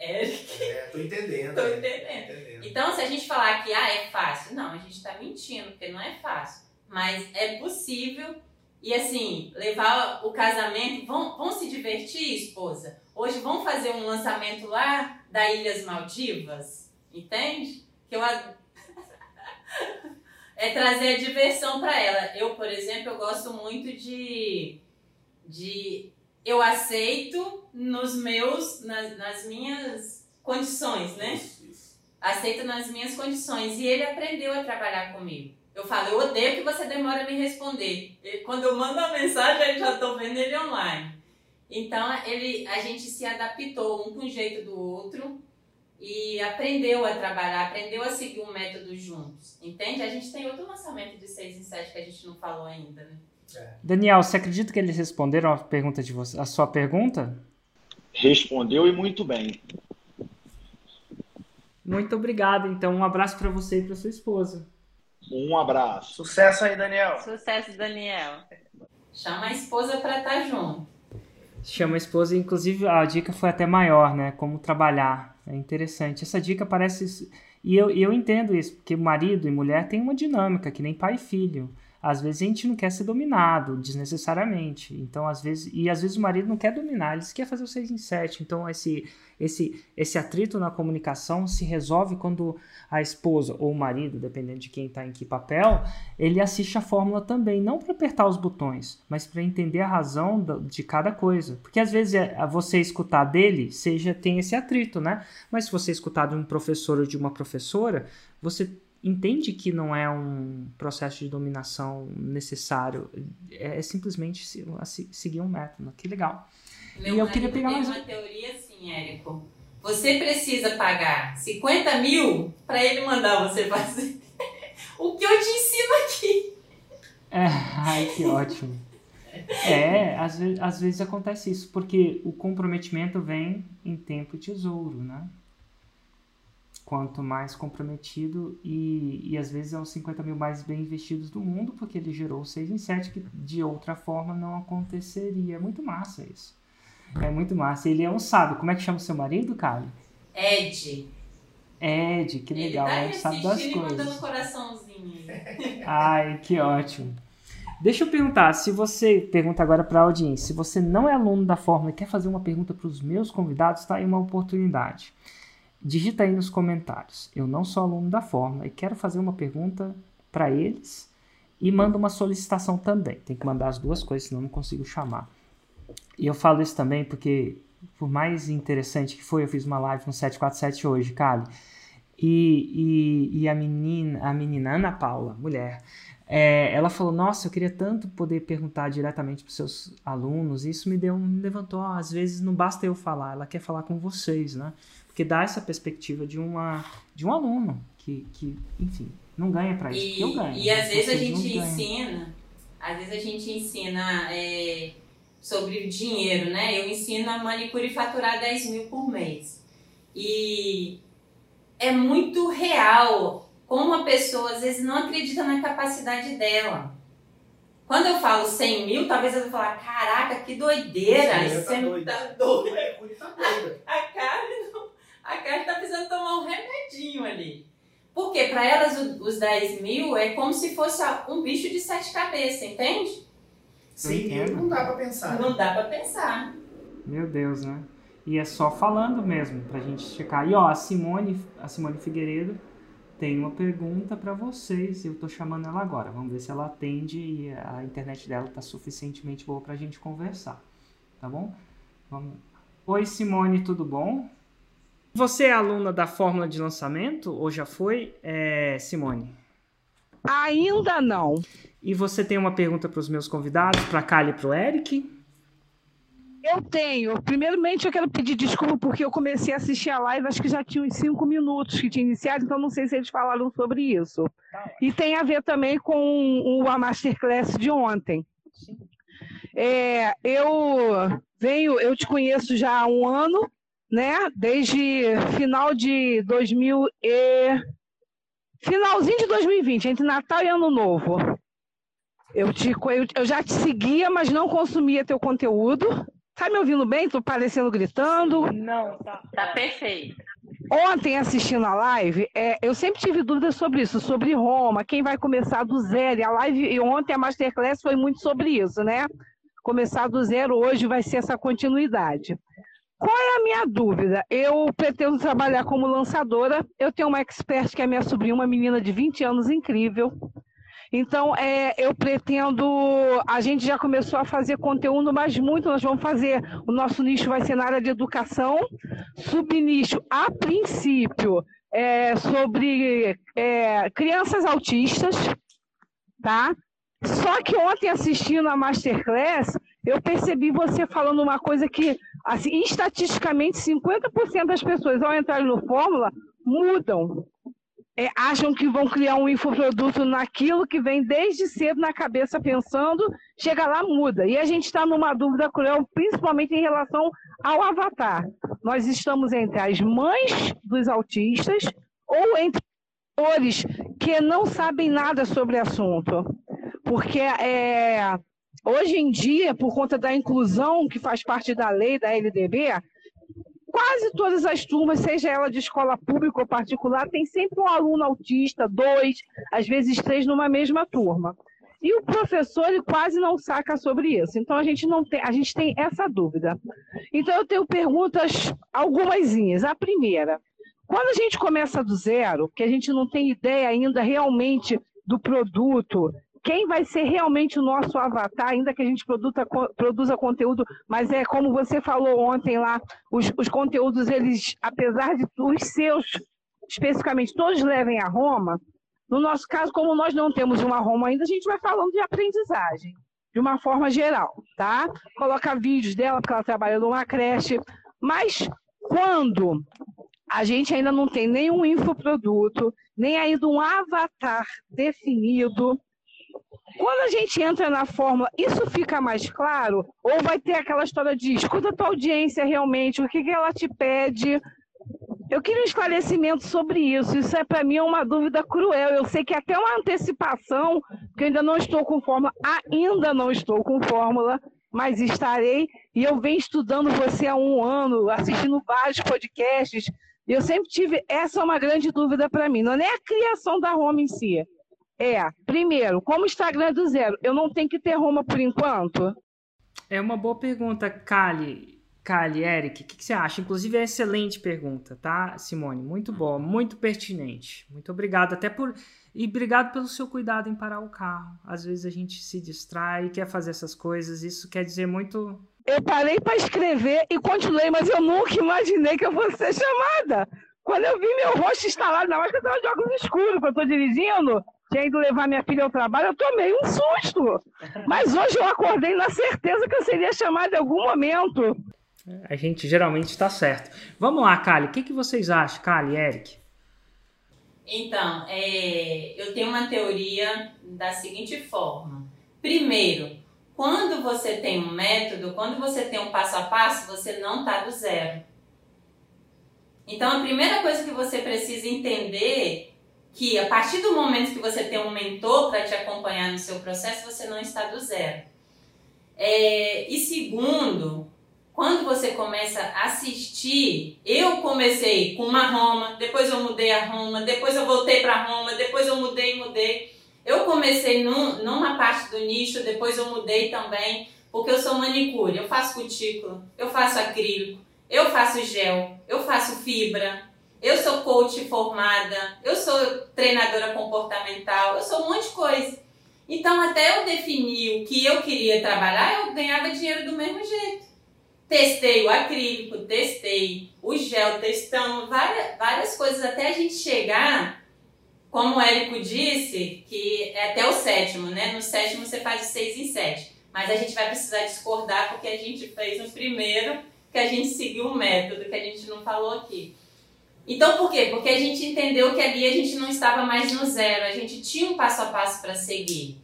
Eric. É, tô entendendo. Tô é, entendendo. entendendo. Então, se a gente falar que ah, é fácil, não, a gente tá mentindo, porque não é fácil. Mas é possível. E assim, levar o casamento. Vão, vão se divertir, esposa? Hoje vão fazer um lançamento lá da Ilhas Maldivas, entende? Que eu ad- é trazer a diversão para ela. Eu, por exemplo, eu gosto muito de de eu aceito nos meus nas, nas minhas condições, né? Isso, isso. Aceito nas minhas condições e ele aprendeu a trabalhar comigo. Eu falo, eu odeio que você demora a me responder. E quando eu mando a mensagem, eu já tô vendo ele online. Então, ele, a gente se adaptou um com o jeito do outro e aprendeu a trabalhar, aprendeu a seguir um método juntos. Entende? A gente tem outro lançamento de 6 em 7 que a gente não falou ainda, né? Daniel, você acredita que eles responderam a pergunta de você, a sua pergunta? Respondeu e muito bem. Muito obrigado. Então, um abraço para você e para sua esposa. Um abraço. Sucesso aí, Daniel. Sucesso, Daniel. Chama a esposa pra estar junto. Chama a esposa, inclusive a dica foi até maior, né? Como trabalhar. É interessante. Essa dica parece. E eu, eu entendo isso, porque marido e mulher têm uma dinâmica, que nem pai e filho. Às vezes a gente não quer ser dominado desnecessariamente. Então, às vezes. E às vezes o marido não quer dominar, ele quer fazer o 6 em 7. Então, esse, esse, esse atrito na comunicação se resolve quando a esposa ou o marido, dependendo de quem está em que papel, ele assiste a fórmula também, não para apertar os botões, mas para entender a razão de cada coisa. Porque às vezes é- a você escutar dele, seja tem esse atrito, né? Mas se você escutar de um professor ou de uma professora, você entende que não é um processo de dominação necessário, é, é simplesmente seguir um método. Que legal. Meu E eu queria pegar mais uma teoria assim, Érico. Você precisa pagar 50 mil para ele mandar você fazer o que eu te ensino aqui. É, ai, que ótimo. É, às vezes, às vezes acontece isso, porque o comprometimento vem em tempo e tesouro, né? Quanto mais comprometido, e, e às vezes é os 50 mil mais bem investidos do mundo, porque ele gerou 6 em 7, que de outra forma não aconteceria. É muito massa isso. É muito massa. Ele é um sábio. Como é que chama o seu marido, Kali? Ed, Ed, que legal. ele tá Ele aí sabe das e mandando coisas. coraçãozinho. Ai, que ótimo. Deixa eu perguntar, se você pergunta agora para a audiência, se você não é aluno da Fórmula e quer fazer uma pergunta para os meus convidados, está aí uma oportunidade. Digita aí nos comentários. Eu não sou aluno da Fórmula e quero fazer uma pergunta para eles e manda uma solicitação também. Tem que mandar as duas coisas, senão não consigo chamar. E eu falo isso também porque, por mais interessante que foi, eu fiz uma live no 747 hoje, Kali. E, e, e a menina, a menina Ana Paula, mulher, é, ela falou: Nossa, eu queria tanto poder perguntar diretamente para seus alunos. E isso me deu, me levantou. às vezes não basta eu falar, ela quer falar com vocês, né? Porque dá essa perspectiva de, uma, de um aluno que, que enfim, não ganha para isso. porque eu E, ganho. e às mas vezes a gente ensina, às vezes a gente ensina é, sobre dinheiro, né? Eu ensino a manicure faturar 10 mil por mês. E é muito real como a pessoa às vezes não acredita na capacidade dela. Quando eu falo 100 mil, talvez eu vou falar, caraca, que doideira, isso tá é tá doido. A a Karen tá precisando tomar um remedinho ali. Porque para elas o- os 10 mil é como se fosse um bicho de sete cabeças, entende? Sim, entendo. não dá pra pensar. Não dá pra pensar. Meu Deus, né? E é só falando mesmo pra gente checar. E ó, a Simone, a Simone Figueiredo tem uma pergunta pra vocês. Eu tô chamando ela agora. Vamos ver se ela atende e a internet dela tá suficientemente boa pra gente conversar. Tá bom? Vamos. Oi, Simone, tudo bom? Você é aluna da fórmula de lançamento ou já foi, é, Simone? Ainda não. E você tem uma pergunta para os meus convidados, para a Kali e para o Eric? Eu tenho. Primeiramente, eu quero pedir desculpa porque eu comecei a assistir a live, acho que já tinha uns cinco minutos que tinha iniciado, então não sei se eles falaram sobre isso. E tem a ver também com o, a Masterclass de ontem. É, eu venho, eu te conheço já há um ano, né? Desde final de 2000 e... Finalzinho de 2020, entre Natal e Ano Novo. Eu, te, eu, já te seguia, mas não consumia teu conteúdo. Tá me ouvindo bem? Tô parecendo gritando? Não, tá. Tá perfeito. Ontem, assistindo a live, é, eu sempre tive dúvidas sobre isso, sobre Roma, quem vai começar do zero. E a live, e ontem a Masterclass foi muito sobre isso, né? Começar do zero hoje vai ser essa continuidade. Qual é a minha dúvida? Eu pretendo trabalhar como lançadora. Eu tenho uma expert que é minha sobrinha, uma menina de 20 anos incrível. Então, é, eu pretendo. A gente já começou a fazer conteúdo, mas muito nós vamos fazer. O nosso nicho vai ser na área de educação, subnicho, a princípio, é, sobre é, crianças autistas, tá? Só que ontem, assistindo a Masterclass, eu percebi você falando uma coisa que, assim, estatisticamente, 50% das pessoas, ao entrarem no Fórmula, mudam é, acham que vão criar um infoproduto naquilo que vem desde cedo na cabeça pensando, chega lá, muda. E a gente está numa dúvida cruel, principalmente em relação ao avatar. Nós estamos entre as mães dos autistas ou entre atores que não sabem nada sobre o assunto. Porque é, hoje em dia, por conta da inclusão que faz parte da lei da LDB, quase todas as turmas, seja ela de escola pública ou particular, tem sempre um aluno autista, dois, às vezes três numa mesma turma. E o professor ele quase não saca sobre isso. Então a gente não tem, a gente tem essa dúvida. Então eu tenho perguntas algumas. A primeira, quando a gente começa do zero, que a gente não tem ideia ainda realmente do produto, quem vai ser realmente o nosso avatar, ainda que a gente produza, produza conteúdo, mas é como você falou ontem lá, os, os conteúdos, eles, apesar de os seus, especificamente, todos levem a Roma, no nosso caso, como nós não temos uma Roma ainda, a gente vai falando de aprendizagem, de uma forma geral, tá? Coloca vídeos dela, porque ela trabalha numa creche, mas quando a gente ainda não tem nenhum infoproduto, nem ainda um avatar definido, quando a gente entra na fórmula, isso fica mais claro? Ou vai ter aquela história de escuta a tua audiência realmente, o que, que ela te pede? Eu queria um esclarecimento sobre isso. Isso é para mim é uma dúvida cruel. Eu sei que é até uma antecipação, porque eu ainda não estou com fórmula, ainda não estou com fórmula, mas estarei. E eu venho estudando você há um ano, assistindo vários podcasts. E eu sempre tive essa é uma grande dúvida para mim. Não é a criação da Roma em si, é, primeiro, como o Instagram é do zero, eu não tenho que ter Roma por enquanto? É uma boa pergunta, Kali. Kali, Eric, o que, que, você acha? Inclusive é excelente pergunta, tá, Simone? Muito boa, muito pertinente. Muito obrigado, até por. E obrigado pelo seu cuidado em parar o carro. Às vezes a gente se distrai quer fazer essas coisas. Isso quer dizer muito. Eu parei para escrever e continuei, mas eu nunca imaginei que eu fosse ser chamada. Quando eu vi meu rosto instalado na hora que eu estava de óculos escuros, que eu estou dirigindo, tinha ido levar minha filha ao trabalho, eu tomei um susto. Mas hoje eu acordei na certeza que eu seria chamada em algum momento. A gente geralmente está certo. Vamos lá, Kali. O que, que vocês acham, Kali Eric? Então, é, eu tenho uma teoria da seguinte forma. Primeiro, quando você tem um método, quando você tem um passo a passo, você não está do zero. Então, a primeira coisa que você precisa entender que a partir do momento que você tem um mentor para te acompanhar no seu processo, você não está do zero. É, e segundo, quando você começa a assistir, eu comecei com uma Roma, depois eu mudei a Roma, depois eu voltei para Roma, depois eu mudei e mudei. Eu comecei num, numa parte do nicho, depois eu mudei também, porque eu sou manicure, eu faço cutícula, eu faço acrílico, eu faço gel, eu faço fibra, eu sou coach formada, eu sou treinadora comportamental, eu sou um monte de coisa. Então, até eu definir o que eu queria trabalhar, eu ganhava dinheiro do mesmo jeito. Testei o acrílico, testei o gel, testamos várias, várias coisas até a gente chegar, como o Érico disse, que é até o sétimo, né? No sétimo você faz o seis em sete. Mas a gente vai precisar discordar porque a gente fez no primeiro, que a gente seguiu um método que a gente não falou aqui. Então, por quê? Porque a gente entendeu que ali a gente não estava mais no zero, a gente tinha um passo a passo para seguir.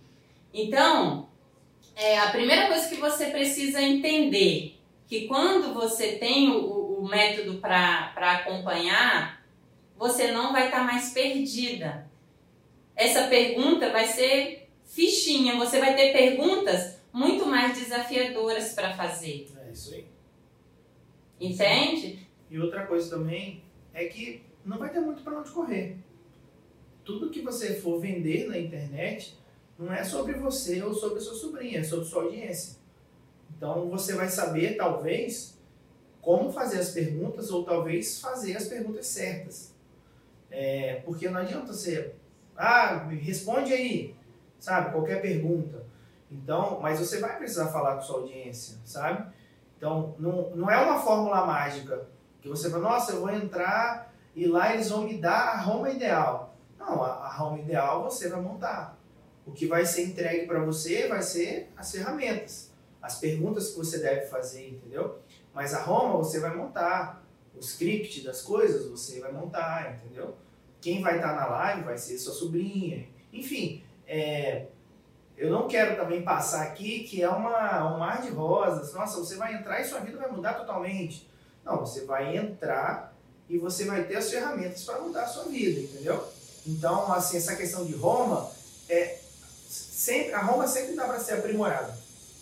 Então, é, a primeira coisa que você precisa entender que quando você tem o, o método para acompanhar, você não vai estar tá mais perdida. Essa pergunta vai ser fichinha, você vai ter perguntas muito mais desafiadoras para fazer. É isso aí. Entende? E outra coisa também é que não vai ter muito para onde correr. Tudo que você for vender na internet não é sobre você ou sobre sua sobrinha, é sobre sua audiência. Então você vai saber, talvez, como fazer as perguntas ou talvez fazer as perguntas certas. É, porque não adianta você, ah, responde aí, sabe, qualquer pergunta. Então, mas você vai precisar falar com sua audiência, sabe? Então, não, não é uma fórmula mágica que você fala, nossa, eu vou entrar e lá eles vão me dar a Roma ideal. Não, a, Roma ideal você vai montar. O que vai ser entregue para você vai ser as ferramentas, as perguntas que você deve fazer, entendeu? Mas a Roma você vai montar, o script das coisas você vai montar, entendeu? Quem vai estar tá na live vai ser sua sobrinha. Enfim, é, eu não quero também passar aqui que é uma, um mar de rosas. Nossa, você vai entrar e sua vida vai mudar totalmente. Não, você vai entrar e você vai ter as ferramentas para mudar a sua vida, entendeu? Então, assim, essa questão de Roma, é, sempre, a Roma sempre dá para ser aprimorada,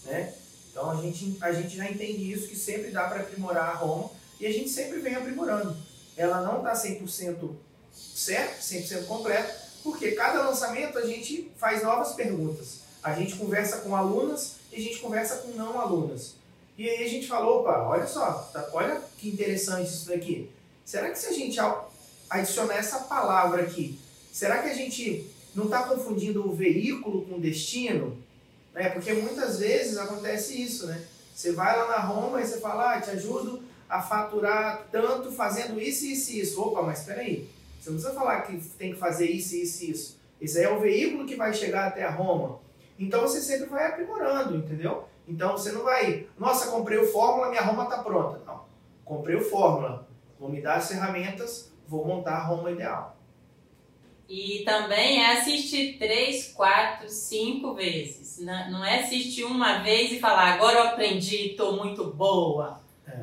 né? Então, a gente, a gente já entende isso, que sempre dá para aprimorar a Roma e a gente sempre vem aprimorando. Ela não está 100% certo, 100% completa, porque cada lançamento a gente faz novas perguntas. A gente conversa com alunas e a gente conversa com não alunas. E aí a gente falou, opa, olha só, tá, olha que interessante isso daqui. Será que se a gente adicionar essa palavra aqui, será que a gente não está confundindo o veículo com o destino? É, porque muitas vezes acontece isso, né? Você vai lá na Roma e você fala, ah, te ajudo a faturar tanto fazendo isso, isso e isso. Opa, mas espera aí. Você não precisa falar que tem que fazer isso, isso e isso. Esse aí é o veículo que vai chegar até a Roma. Então você sempre vai aprimorando, entendeu? Então você não vai, nossa, comprei o Fórmula, minha Roma está pronta. Não. Comprei o Fórmula, vou me dar as ferramentas, vou montar a Roma ideal. E também é assistir três, quatro, cinco vezes. Não é assistir uma vez e falar, agora eu aprendi, estou muito boa. É.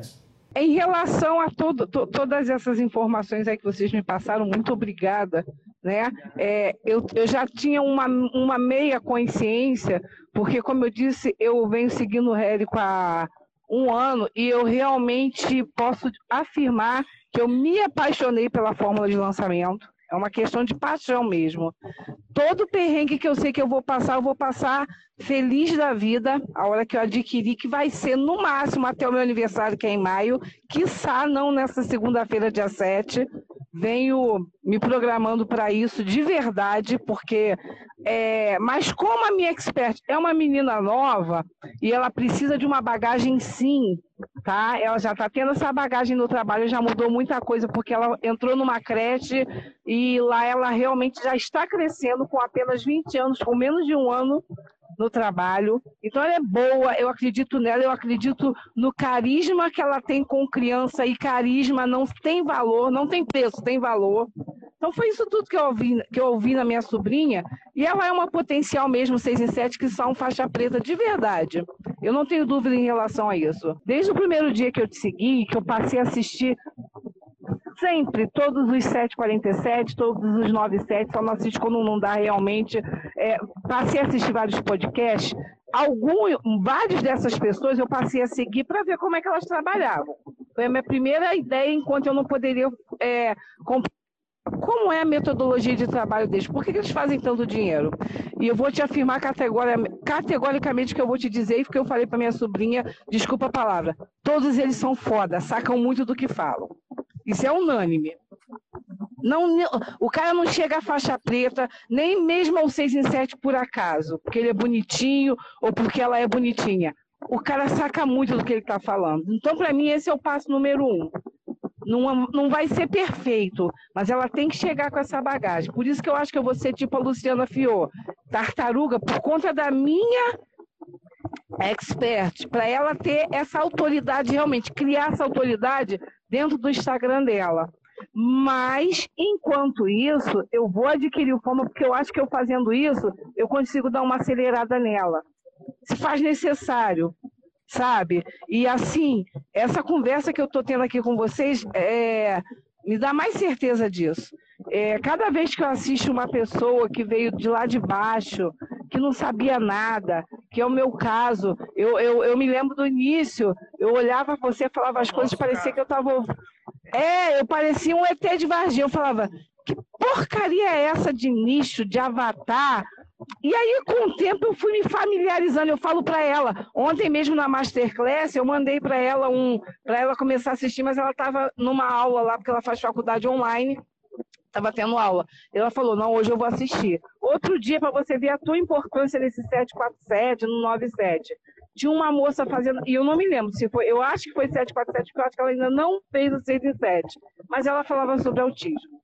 Em relação a todo, to, todas essas informações aí que vocês me passaram, muito obrigada. Né? É, eu, eu já tinha uma, uma meia consciência, porque, como eu disse, eu venho seguindo o Hélio há um ano e eu realmente posso afirmar que eu me apaixonei pela fórmula de lançamento. É uma questão de paixão mesmo. Todo perrengue que eu sei que eu vou passar, eu vou passar feliz da vida a hora que eu adquiri, que vai ser no máximo até o meu aniversário, que é em maio, quiçá não nessa segunda-feira, dia 7. Venho me programando para isso de verdade, porque. É, mas como a minha expert é uma menina nova e ela precisa de uma bagagem sim, tá? Ela já está tendo essa bagagem no trabalho, já mudou muita coisa, porque ela entrou numa creche e lá ela realmente já está crescendo com apenas 20 anos, com menos de um ano no trabalho. Então ela é boa, eu acredito nela, eu acredito no carisma que ela tem com criança e carisma não tem valor, não tem preço, tem valor. Então foi isso tudo que eu ouvi, que eu ouvi na minha sobrinha, e ela é uma potencial mesmo 6 em 7 que são faixa preta de verdade. Eu não tenho dúvida em relação a isso. Desde o primeiro dia que eu te segui, que eu passei a assistir sempre, todos os 747, todos os 97, só não assisto quando não dá realmente. É, passei a assistir vários podcasts, alguns, várias dessas pessoas eu passei a seguir para ver como é que elas trabalhavam. Foi a minha primeira ideia, enquanto eu não poderia é, como é a metodologia de trabalho deles? Por que, eles fazem tanto dinheiro? E eu vou te afirmar categoricamente que eu vou te dizer, e que eu falei para minha sobrinha, desculpa a palavra, todos eles são foda, sacam muito do que falam. Isso é unânime. Não, o cara não chega à faixa preta, nem mesmo ao 6 em 7 por acaso, porque ele é bonitinho ou porque ela é bonitinha. O cara saca muito do que ele está falando. Então, para mim, esse é o passo número um. Não, não vai ser perfeito, mas ela tem que chegar com essa bagagem. Por isso que eu acho que eu vou ser tipo a Luciana Fiô, tartaruga, por conta da minha expert, para ela ter essa autoridade realmente, criar essa autoridade dentro do Instagram dela. Mas, enquanto isso, eu vou adquirir o Fama, porque eu acho que eu fazendo isso, eu consigo dar uma acelerada nela. Se faz necessário, sabe? E assim, essa conversa que eu estou tendo aqui com vocês é, me dá mais certeza disso. É, cada vez que eu assisto uma pessoa que veio de lá de baixo, que não sabia nada, que é o meu caso. Eu, eu, eu me lembro do início, eu olhava você, falava as Nossa, coisas, parecia cara. que eu estava. É, eu parecia um ET de Varginha. Eu falava, que porcaria é essa de nicho, de avatar? E aí, com o tempo, eu fui me familiarizando. Eu falo para ela. Ontem mesmo na Masterclass, eu mandei para ela um para ela começar a assistir, mas ela estava numa aula lá, porque ela faz faculdade online. Estava tendo aula. Ela falou: Não, hoje eu vou assistir. Outro dia, para você ver a tua importância nesse 747, no 97. Tinha uma moça fazendo, e eu não me lembro se foi, eu acho que foi 747, porque eu acho que ela ainda não fez o 6 e 7, mas ela falava sobre autismo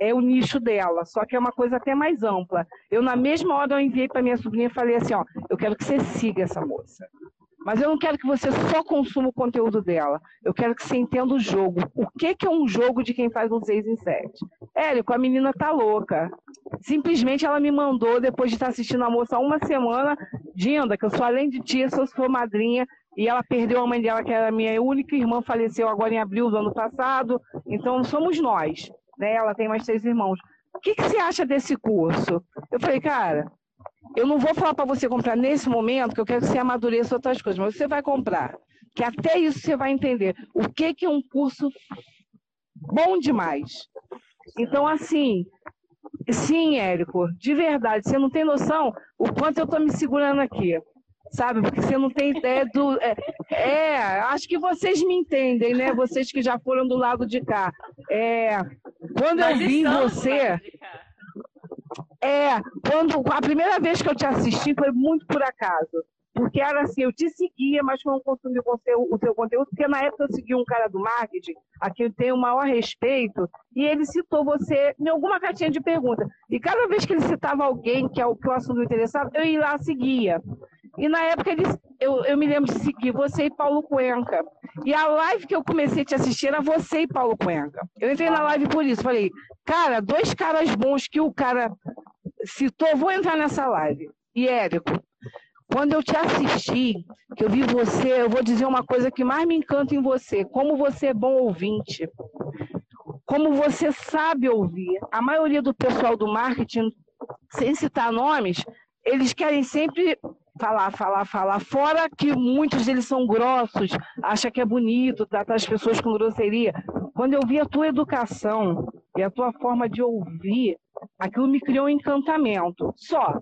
é o nicho dela, só que é uma coisa até mais ampla. Eu, na mesma hora, eu enviei para minha sobrinha e falei assim: ó, eu quero que você siga essa moça. Mas eu não quero que você só consuma o conteúdo dela. Eu quero que você entenda o jogo. O que, que é um jogo de quem faz um 6 em 7? Érico, a menina tá louca. Simplesmente ela me mandou, depois de estar assistindo a moça há uma semana, Dinda, que eu sou além de tia, sou sua madrinha, e ela perdeu a mãe dela, que era minha única irmã, faleceu agora em abril do ano passado. Então somos nós né? Ela tem mais três irmãos. O que, que você acha desse curso? Eu falei, cara, eu não vou falar para você comprar nesse momento, que eu quero que você amadureça outras coisas, mas você vai comprar. Que até isso você vai entender. O que, que é um curso bom demais. Então, assim, sim, Érico, de verdade, você não tem noção o quanto eu estou me segurando aqui sabe? Porque você não tem ideia do. É, é, acho que vocês me entendem, né? Vocês que já foram do lado de cá. É, quando Nós eu vi você. É, quando a primeira vez que eu te assisti foi muito por acaso. Porque era assim, eu te seguia, mas não consumi o seu, o seu conteúdo, porque na época eu segui um cara do marketing, a quem eu tenho o maior respeito, e ele citou você em alguma caixinha de pergunta. E cada vez que ele citava alguém que é o que o assunto interessava, eu ia lá seguia. E na época eles, eu, eu me lembro de seguir você e Paulo Cuenca. E a live que eu comecei a te assistir era você e Paulo Cuenca. Eu entrei na live por isso. Falei, cara, dois caras bons que o cara citou, vou entrar nessa live. E Érico, quando eu te assisti, que eu vi você, eu vou dizer uma coisa que mais me encanta em você: como você é bom ouvinte. Como você sabe ouvir. A maioria do pessoal do marketing, sem citar nomes, eles querem sempre falar, falar, falar. Fora que muitos deles são grossos, acha que é bonito tratar as pessoas com grosseria. Quando eu vi a tua educação e a tua forma de ouvir, aquilo me criou um encantamento. Só.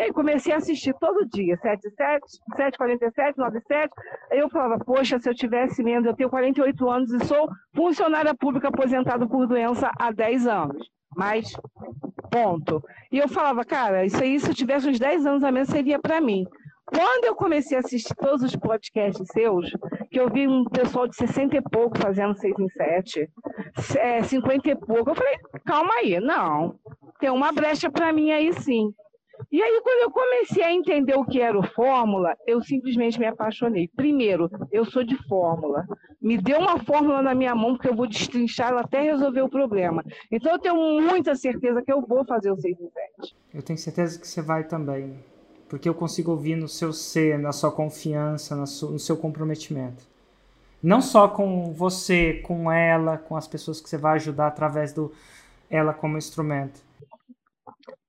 E aí comecei a assistir todo dia, 77, 747, 97. Aí eu falava, poxa, se eu tivesse menos, eu tenho 48 anos e sou funcionária pública aposentada por doença há 10 anos. Mas Ponto. E eu falava, cara, isso aí, se eu tivesse uns 10 anos a menos, seria para mim. Quando eu comecei a assistir todos os podcasts seus, que eu vi um pessoal de 60 e pouco fazendo 6 em 7, é, 50 e pouco, eu falei, calma aí, não, tem uma brecha para mim aí sim. E aí, quando eu comecei a entender o que era o fórmula, eu simplesmente me apaixonei. Primeiro, eu sou de fórmula. Me dê uma fórmula na minha mão, porque eu vou destrinchar ela até resolver o problema. Então, eu tenho muita certeza que eu vou fazer o 6 em 7. Eu tenho certeza que você vai também. Porque eu consigo ouvir no seu ser, na sua confiança, no seu comprometimento. Não só com você, com ela, com as pessoas que você vai ajudar através do ela como instrumento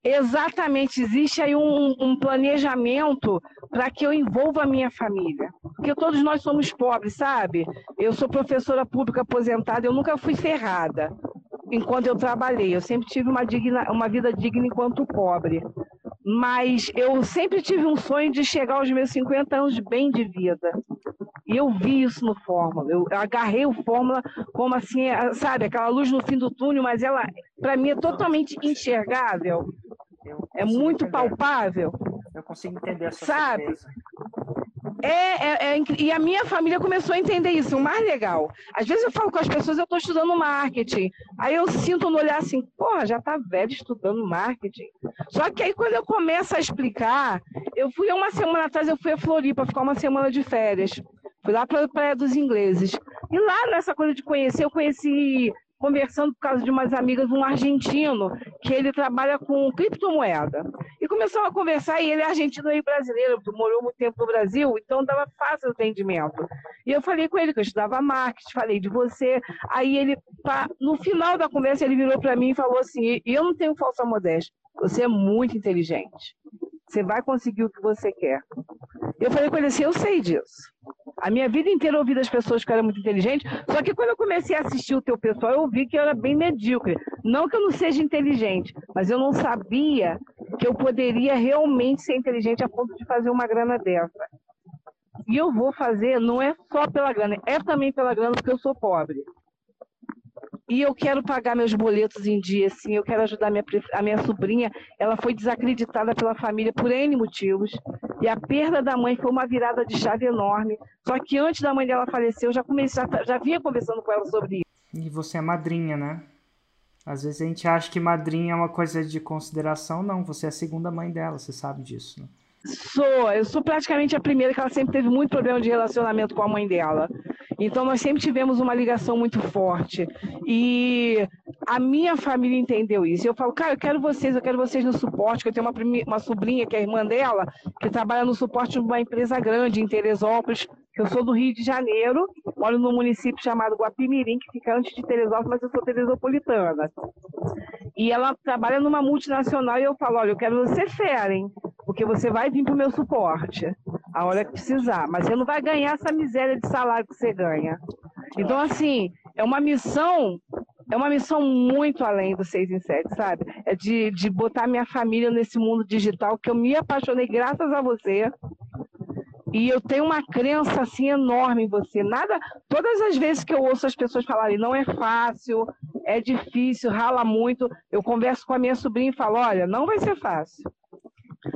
Exatamente, existe aí um, um planejamento para que eu envolva a minha família. Porque todos nós somos pobres, sabe? Eu sou professora pública aposentada, eu nunca fui ferrada enquanto eu trabalhei. Eu sempre tive uma, digna, uma vida digna enquanto pobre. Mas eu sempre tive um sonho de chegar aos meus 50 anos bem de vida. E eu vi isso no Fórmula. Eu agarrei o Fórmula como assim, sabe, aquela luz no fim do túnel, mas ela, para mim, é totalmente enxergável. É muito entender. palpável. Eu consigo entender essa sabe? É, é, é, e a minha família começou a entender isso, o mais legal. Às vezes eu falo com as pessoas, eu estou estudando marketing. Aí eu sinto no olhar assim, porra, já tá velho estudando marketing. Só que aí quando eu começo a explicar, eu fui uma semana atrás, eu fui a Floripa ficar uma semana de férias. Fui lá para a Praia dos Ingleses. E lá nessa coisa de conhecer, eu conheci, conversando por causa de umas amigas, um argentino, que ele trabalha com criptomoeda. E começamos a conversar, e ele é argentino e brasileiro, morou muito tempo no Brasil, então dava fácil atendimento. E eu falei com ele que eu estudava marketing, falei de você. Aí ele, no final da conversa, ele virou para mim e falou assim: eu não tenho falsa modéstia, você é muito inteligente. Você vai conseguir o que você quer. Eu falei com ele assim: eu sei disso. A minha vida inteira eu ouvi das pessoas que eu era muito inteligente, só que quando eu comecei a assistir o teu pessoal, eu vi que eu era bem medíocre. Não que eu não seja inteligente, mas eu não sabia que eu poderia realmente ser inteligente a ponto de fazer uma grana dessa. E eu vou fazer, não é só pela grana, é também pela grana, porque eu sou pobre. E eu quero pagar meus boletos em dia, sim. Eu quero ajudar minha, a minha sobrinha. Ela foi desacreditada pela família por N motivos. E a perda da mãe foi uma virada de chave enorme. Só que antes da mãe dela falecer, eu já comecei, já, já vinha conversando com ela sobre isso. E você é madrinha, né? Às vezes a gente acha que madrinha é uma coisa de consideração. Não, você é a segunda mãe dela, você sabe disso, né? Sou, eu sou praticamente a primeira que ela sempre teve muito problema de relacionamento com a mãe dela. Então nós sempre tivemos uma ligação muito forte. E a minha família entendeu isso. Eu falo, cara, eu quero vocês, eu quero vocês no suporte, eu tenho uma, uma sobrinha, que é irmã dela, que trabalha no suporte de uma empresa grande em Teresópolis. Eu sou do Rio de Janeiro, moro num município chamado Guapimirim, que fica antes de Teresópolis, mas eu sou teresopolitana. E ela trabalha numa multinacional e eu falo, olha, eu quero você fera, hein? Porque você vai vir para o meu suporte a hora que precisar, mas você não vai ganhar essa miséria de salário que você ganha. Então, assim, é uma missão, é uma missão muito além do 6 em 7, sabe? É de, de botar minha família nesse mundo digital que eu me apaixonei graças a você. E eu tenho uma crença assim enorme em você. Nada, todas as vezes que eu ouço as pessoas falarem, não é fácil, é difícil, rala muito, eu converso com a minha sobrinha e falo, olha, não vai ser fácil.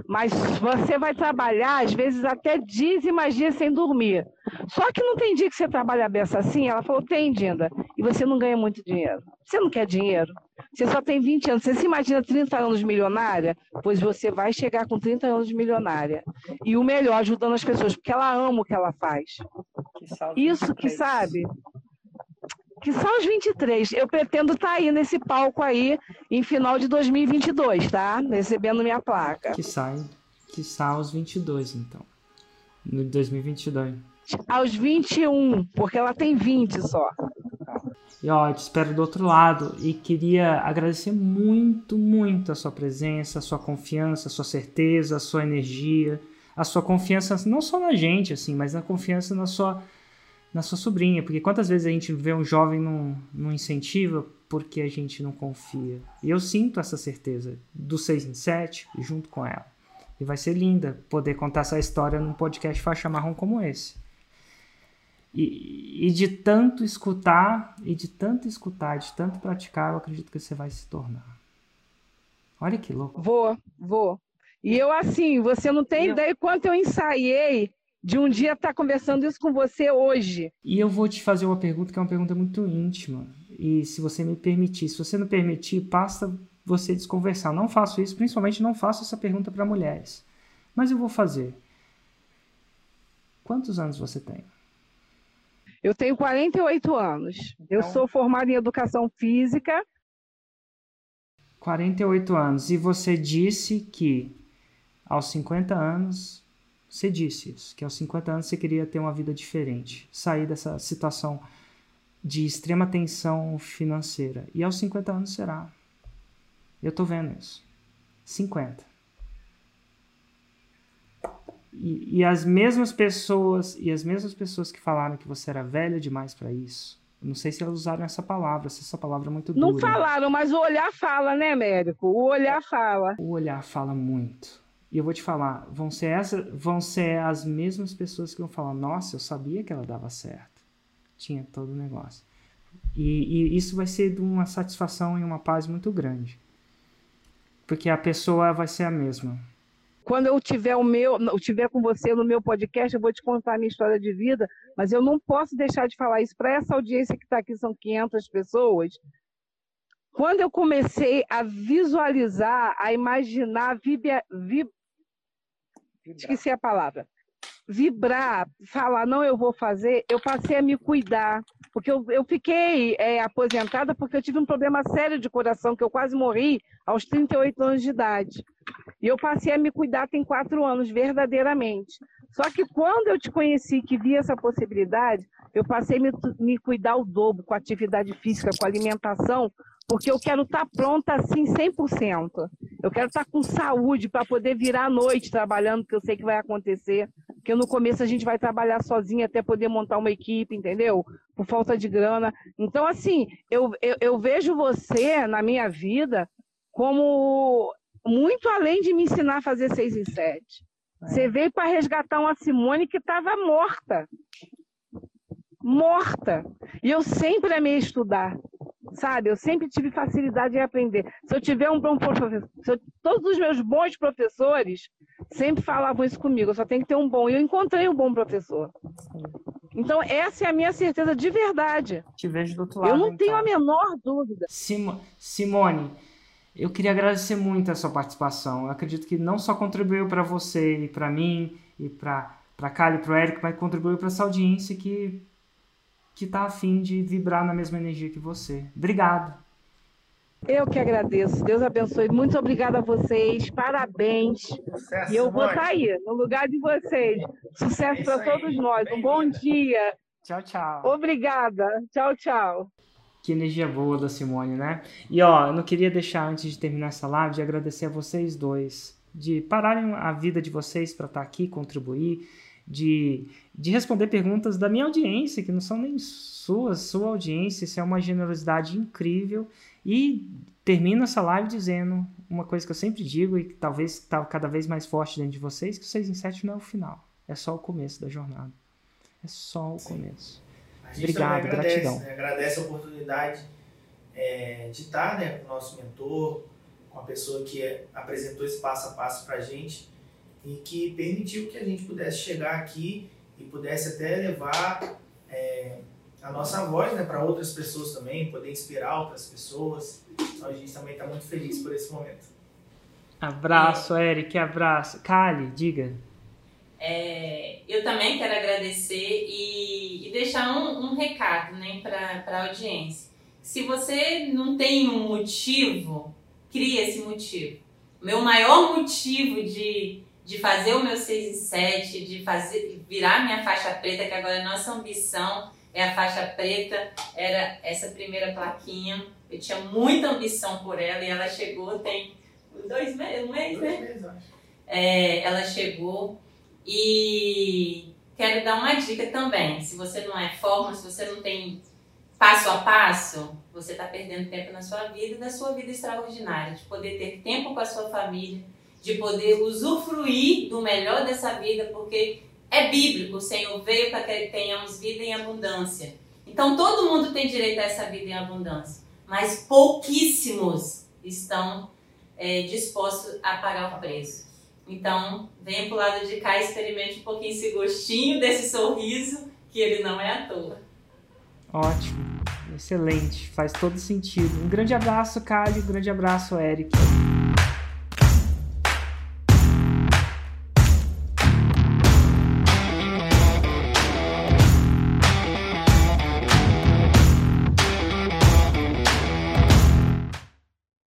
Mas você vai trabalhar, às vezes, até dias e mais dias sem dormir. Só que não tem dia que você trabalha beça assim? Ela falou, tem, Dinda. E você não ganha muito dinheiro. Você não quer dinheiro? Você só tem 20 anos. Você se imagina 30 anos milionária? Pois você vai chegar com 30 anos de milionária. E o melhor, ajudando as pessoas, porque ela ama o que ela faz. Que Isso que sabe que são os 23. Eu pretendo estar tá aí nesse palco aí em final de 2022, tá? Recebendo minha placa. Que sai, que sai aos 22, então. No 2022. Aos 21, porque ela tem 20 só. E ó, te espero do outro lado e queria agradecer muito, muito a sua presença, a sua confiança, a sua certeza, a sua energia, a sua confiança não só na gente, assim, mas na confiança na sua na sua sobrinha, porque quantas vezes a gente vê um jovem não, não incentiva porque a gente não confia. E eu sinto essa certeza do 6 em 7 junto com ela. E vai ser linda poder contar essa história num podcast faixa marrom como esse. E, e de tanto escutar, e de tanto escutar, de tanto praticar, eu acredito que você vai se tornar. Olha que louco. Vou, vou. E eu assim, você não tem eu... ideia quanto eu ensaiei de um dia estar tá conversando isso com você hoje. E eu vou te fazer uma pergunta que é uma pergunta muito íntima. E se você me permitir, se você não permitir, basta você desconversar. Não faço isso, principalmente não faço essa pergunta para mulheres. Mas eu vou fazer. Quantos anos você tem? Eu tenho 48 anos. Então... Eu sou formada em educação física. 48 anos. E você disse que aos 50 anos você disse isso, que aos 50 anos você queria ter uma vida diferente, sair dessa situação de extrema tensão financeira. E aos 50 anos será. Eu tô vendo isso. 50. E, e, as mesmas pessoas e as mesmas pessoas que falaram que você era velha demais para isso. Não sei se elas usaram essa palavra, se essa palavra é muito dura. Não falaram, mas o olhar fala, né, médico? O olhar fala. O olhar fala muito. E eu vou te falar, vão ser, essa, vão ser as mesmas pessoas que vão falar, nossa, eu sabia que ela dava certo. Tinha todo o negócio. E, e isso vai ser de uma satisfação e uma paz muito grande. Porque a pessoa vai ser a mesma. Quando eu tiver o meu, eu tiver com você no meu podcast, eu vou te contar a minha história de vida, mas eu não posso deixar de falar isso para essa audiência que está aqui, são 500 pessoas. Quando eu comecei a visualizar, a imaginar, vibra, vib, esqueci a palavra. Vibrar, falar, não, eu vou fazer, eu passei a me cuidar. Porque eu, eu fiquei é, aposentada porque eu tive um problema sério de coração, que eu quase morri aos 38 anos de idade. E eu passei a me cuidar tem quatro anos, verdadeiramente. Só que quando eu te conheci, que vi essa possibilidade, eu passei a me, me cuidar o dobro com atividade física, com alimentação, porque eu quero estar tá pronta assim 100%. Eu quero estar tá com saúde para poder virar à noite trabalhando, porque eu sei que vai acontecer. Porque no começo a gente vai trabalhar sozinha até poder montar uma equipe, entendeu? Por falta de grana. Então, assim, eu, eu, eu vejo você na minha vida como muito além de me ensinar a fazer seis em sete. É. Você veio para resgatar uma Simone que estava morta. Morta. E eu sempre amei estudar sabe? Eu sempre tive facilidade em aprender. Se eu tiver um bom professor, eu, todos os meus bons professores sempre falavam isso comigo, eu só tenho que ter um bom. E eu encontrei um bom professor. Então, essa é a minha certeza de verdade. Te vejo do outro lado. Eu não tenho a menor dúvida. Sim, Simone, eu queria agradecer muito a sua participação. Eu acredito que não só contribuiu para você e para mim e para para Kali e para o Eric, mas contribuiu para essa audiência que que está afim de vibrar na mesma energia que você. Obrigado. Eu que agradeço. Deus abençoe. Muito obrigada a vocês. Parabéns. Sucesso, e eu vou estar tá aí, no lugar de vocês. Sucesso para todos nós. Um bom dia. Tchau, tchau. Obrigada. Tchau, tchau. Que energia boa da Simone, né? E ó, eu não queria deixar antes de terminar essa live de agradecer a vocês dois, de pararem a vida de vocês para estar tá aqui, contribuir de, de responder perguntas da minha audiência, que não são nem suas, sua audiência, isso é uma generosidade incrível. E termino essa live dizendo uma coisa que eu sempre digo e que talvez está cada vez mais forte dentro de vocês, que o 6 em 7 não é o final, é só o começo da jornada. É só o Sim. começo. Obrigado, agradece, gratidão. Né? Agradece a oportunidade é, de estar né, com o nosso mentor, com a pessoa que apresentou esse passo a passo para a gente e que permitiu que a gente pudesse chegar aqui e pudesse até levar é, a nossa voz né, para outras pessoas também, poder inspirar outras pessoas. Então a gente também está muito feliz por esse momento. Abraço, é. Eric, abraço. Kali, diga. É, eu também quero agradecer e, e deixar um, um, recado né, para a audiência. Se você não tem um motivo, crie esse motivo. Meu maior motivo de de fazer o meu 6 e 7, de fazer, virar minha faixa preta, que agora a nossa ambição é a faixa preta, era essa primeira plaquinha. Eu tinha muita ambição por ela e ela chegou tem dois meses, um mês, né? Meses, é, ela chegou e quero dar uma dica também. Se você não é forma, se você não tem passo a passo, você está perdendo tempo na sua vida, da sua vida extraordinária, de poder ter tempo com a sua família, de poder usufruir do melhor dessa vida, porque é bíblico, o Senhor veio para que tenhamos vida em abundância. Então todo mundo tem direito a essa vida em abundância, mas pouquíssimos estão é, dispostos a pagar o preço. Então, venha para o lado de cá e experimente um pouquinho esse gostinho desse sorriso, que ele não é à toa. Ótimo, excelente, faz todo sentido. Um grande abraço, Caio, um grande abraço, Eric.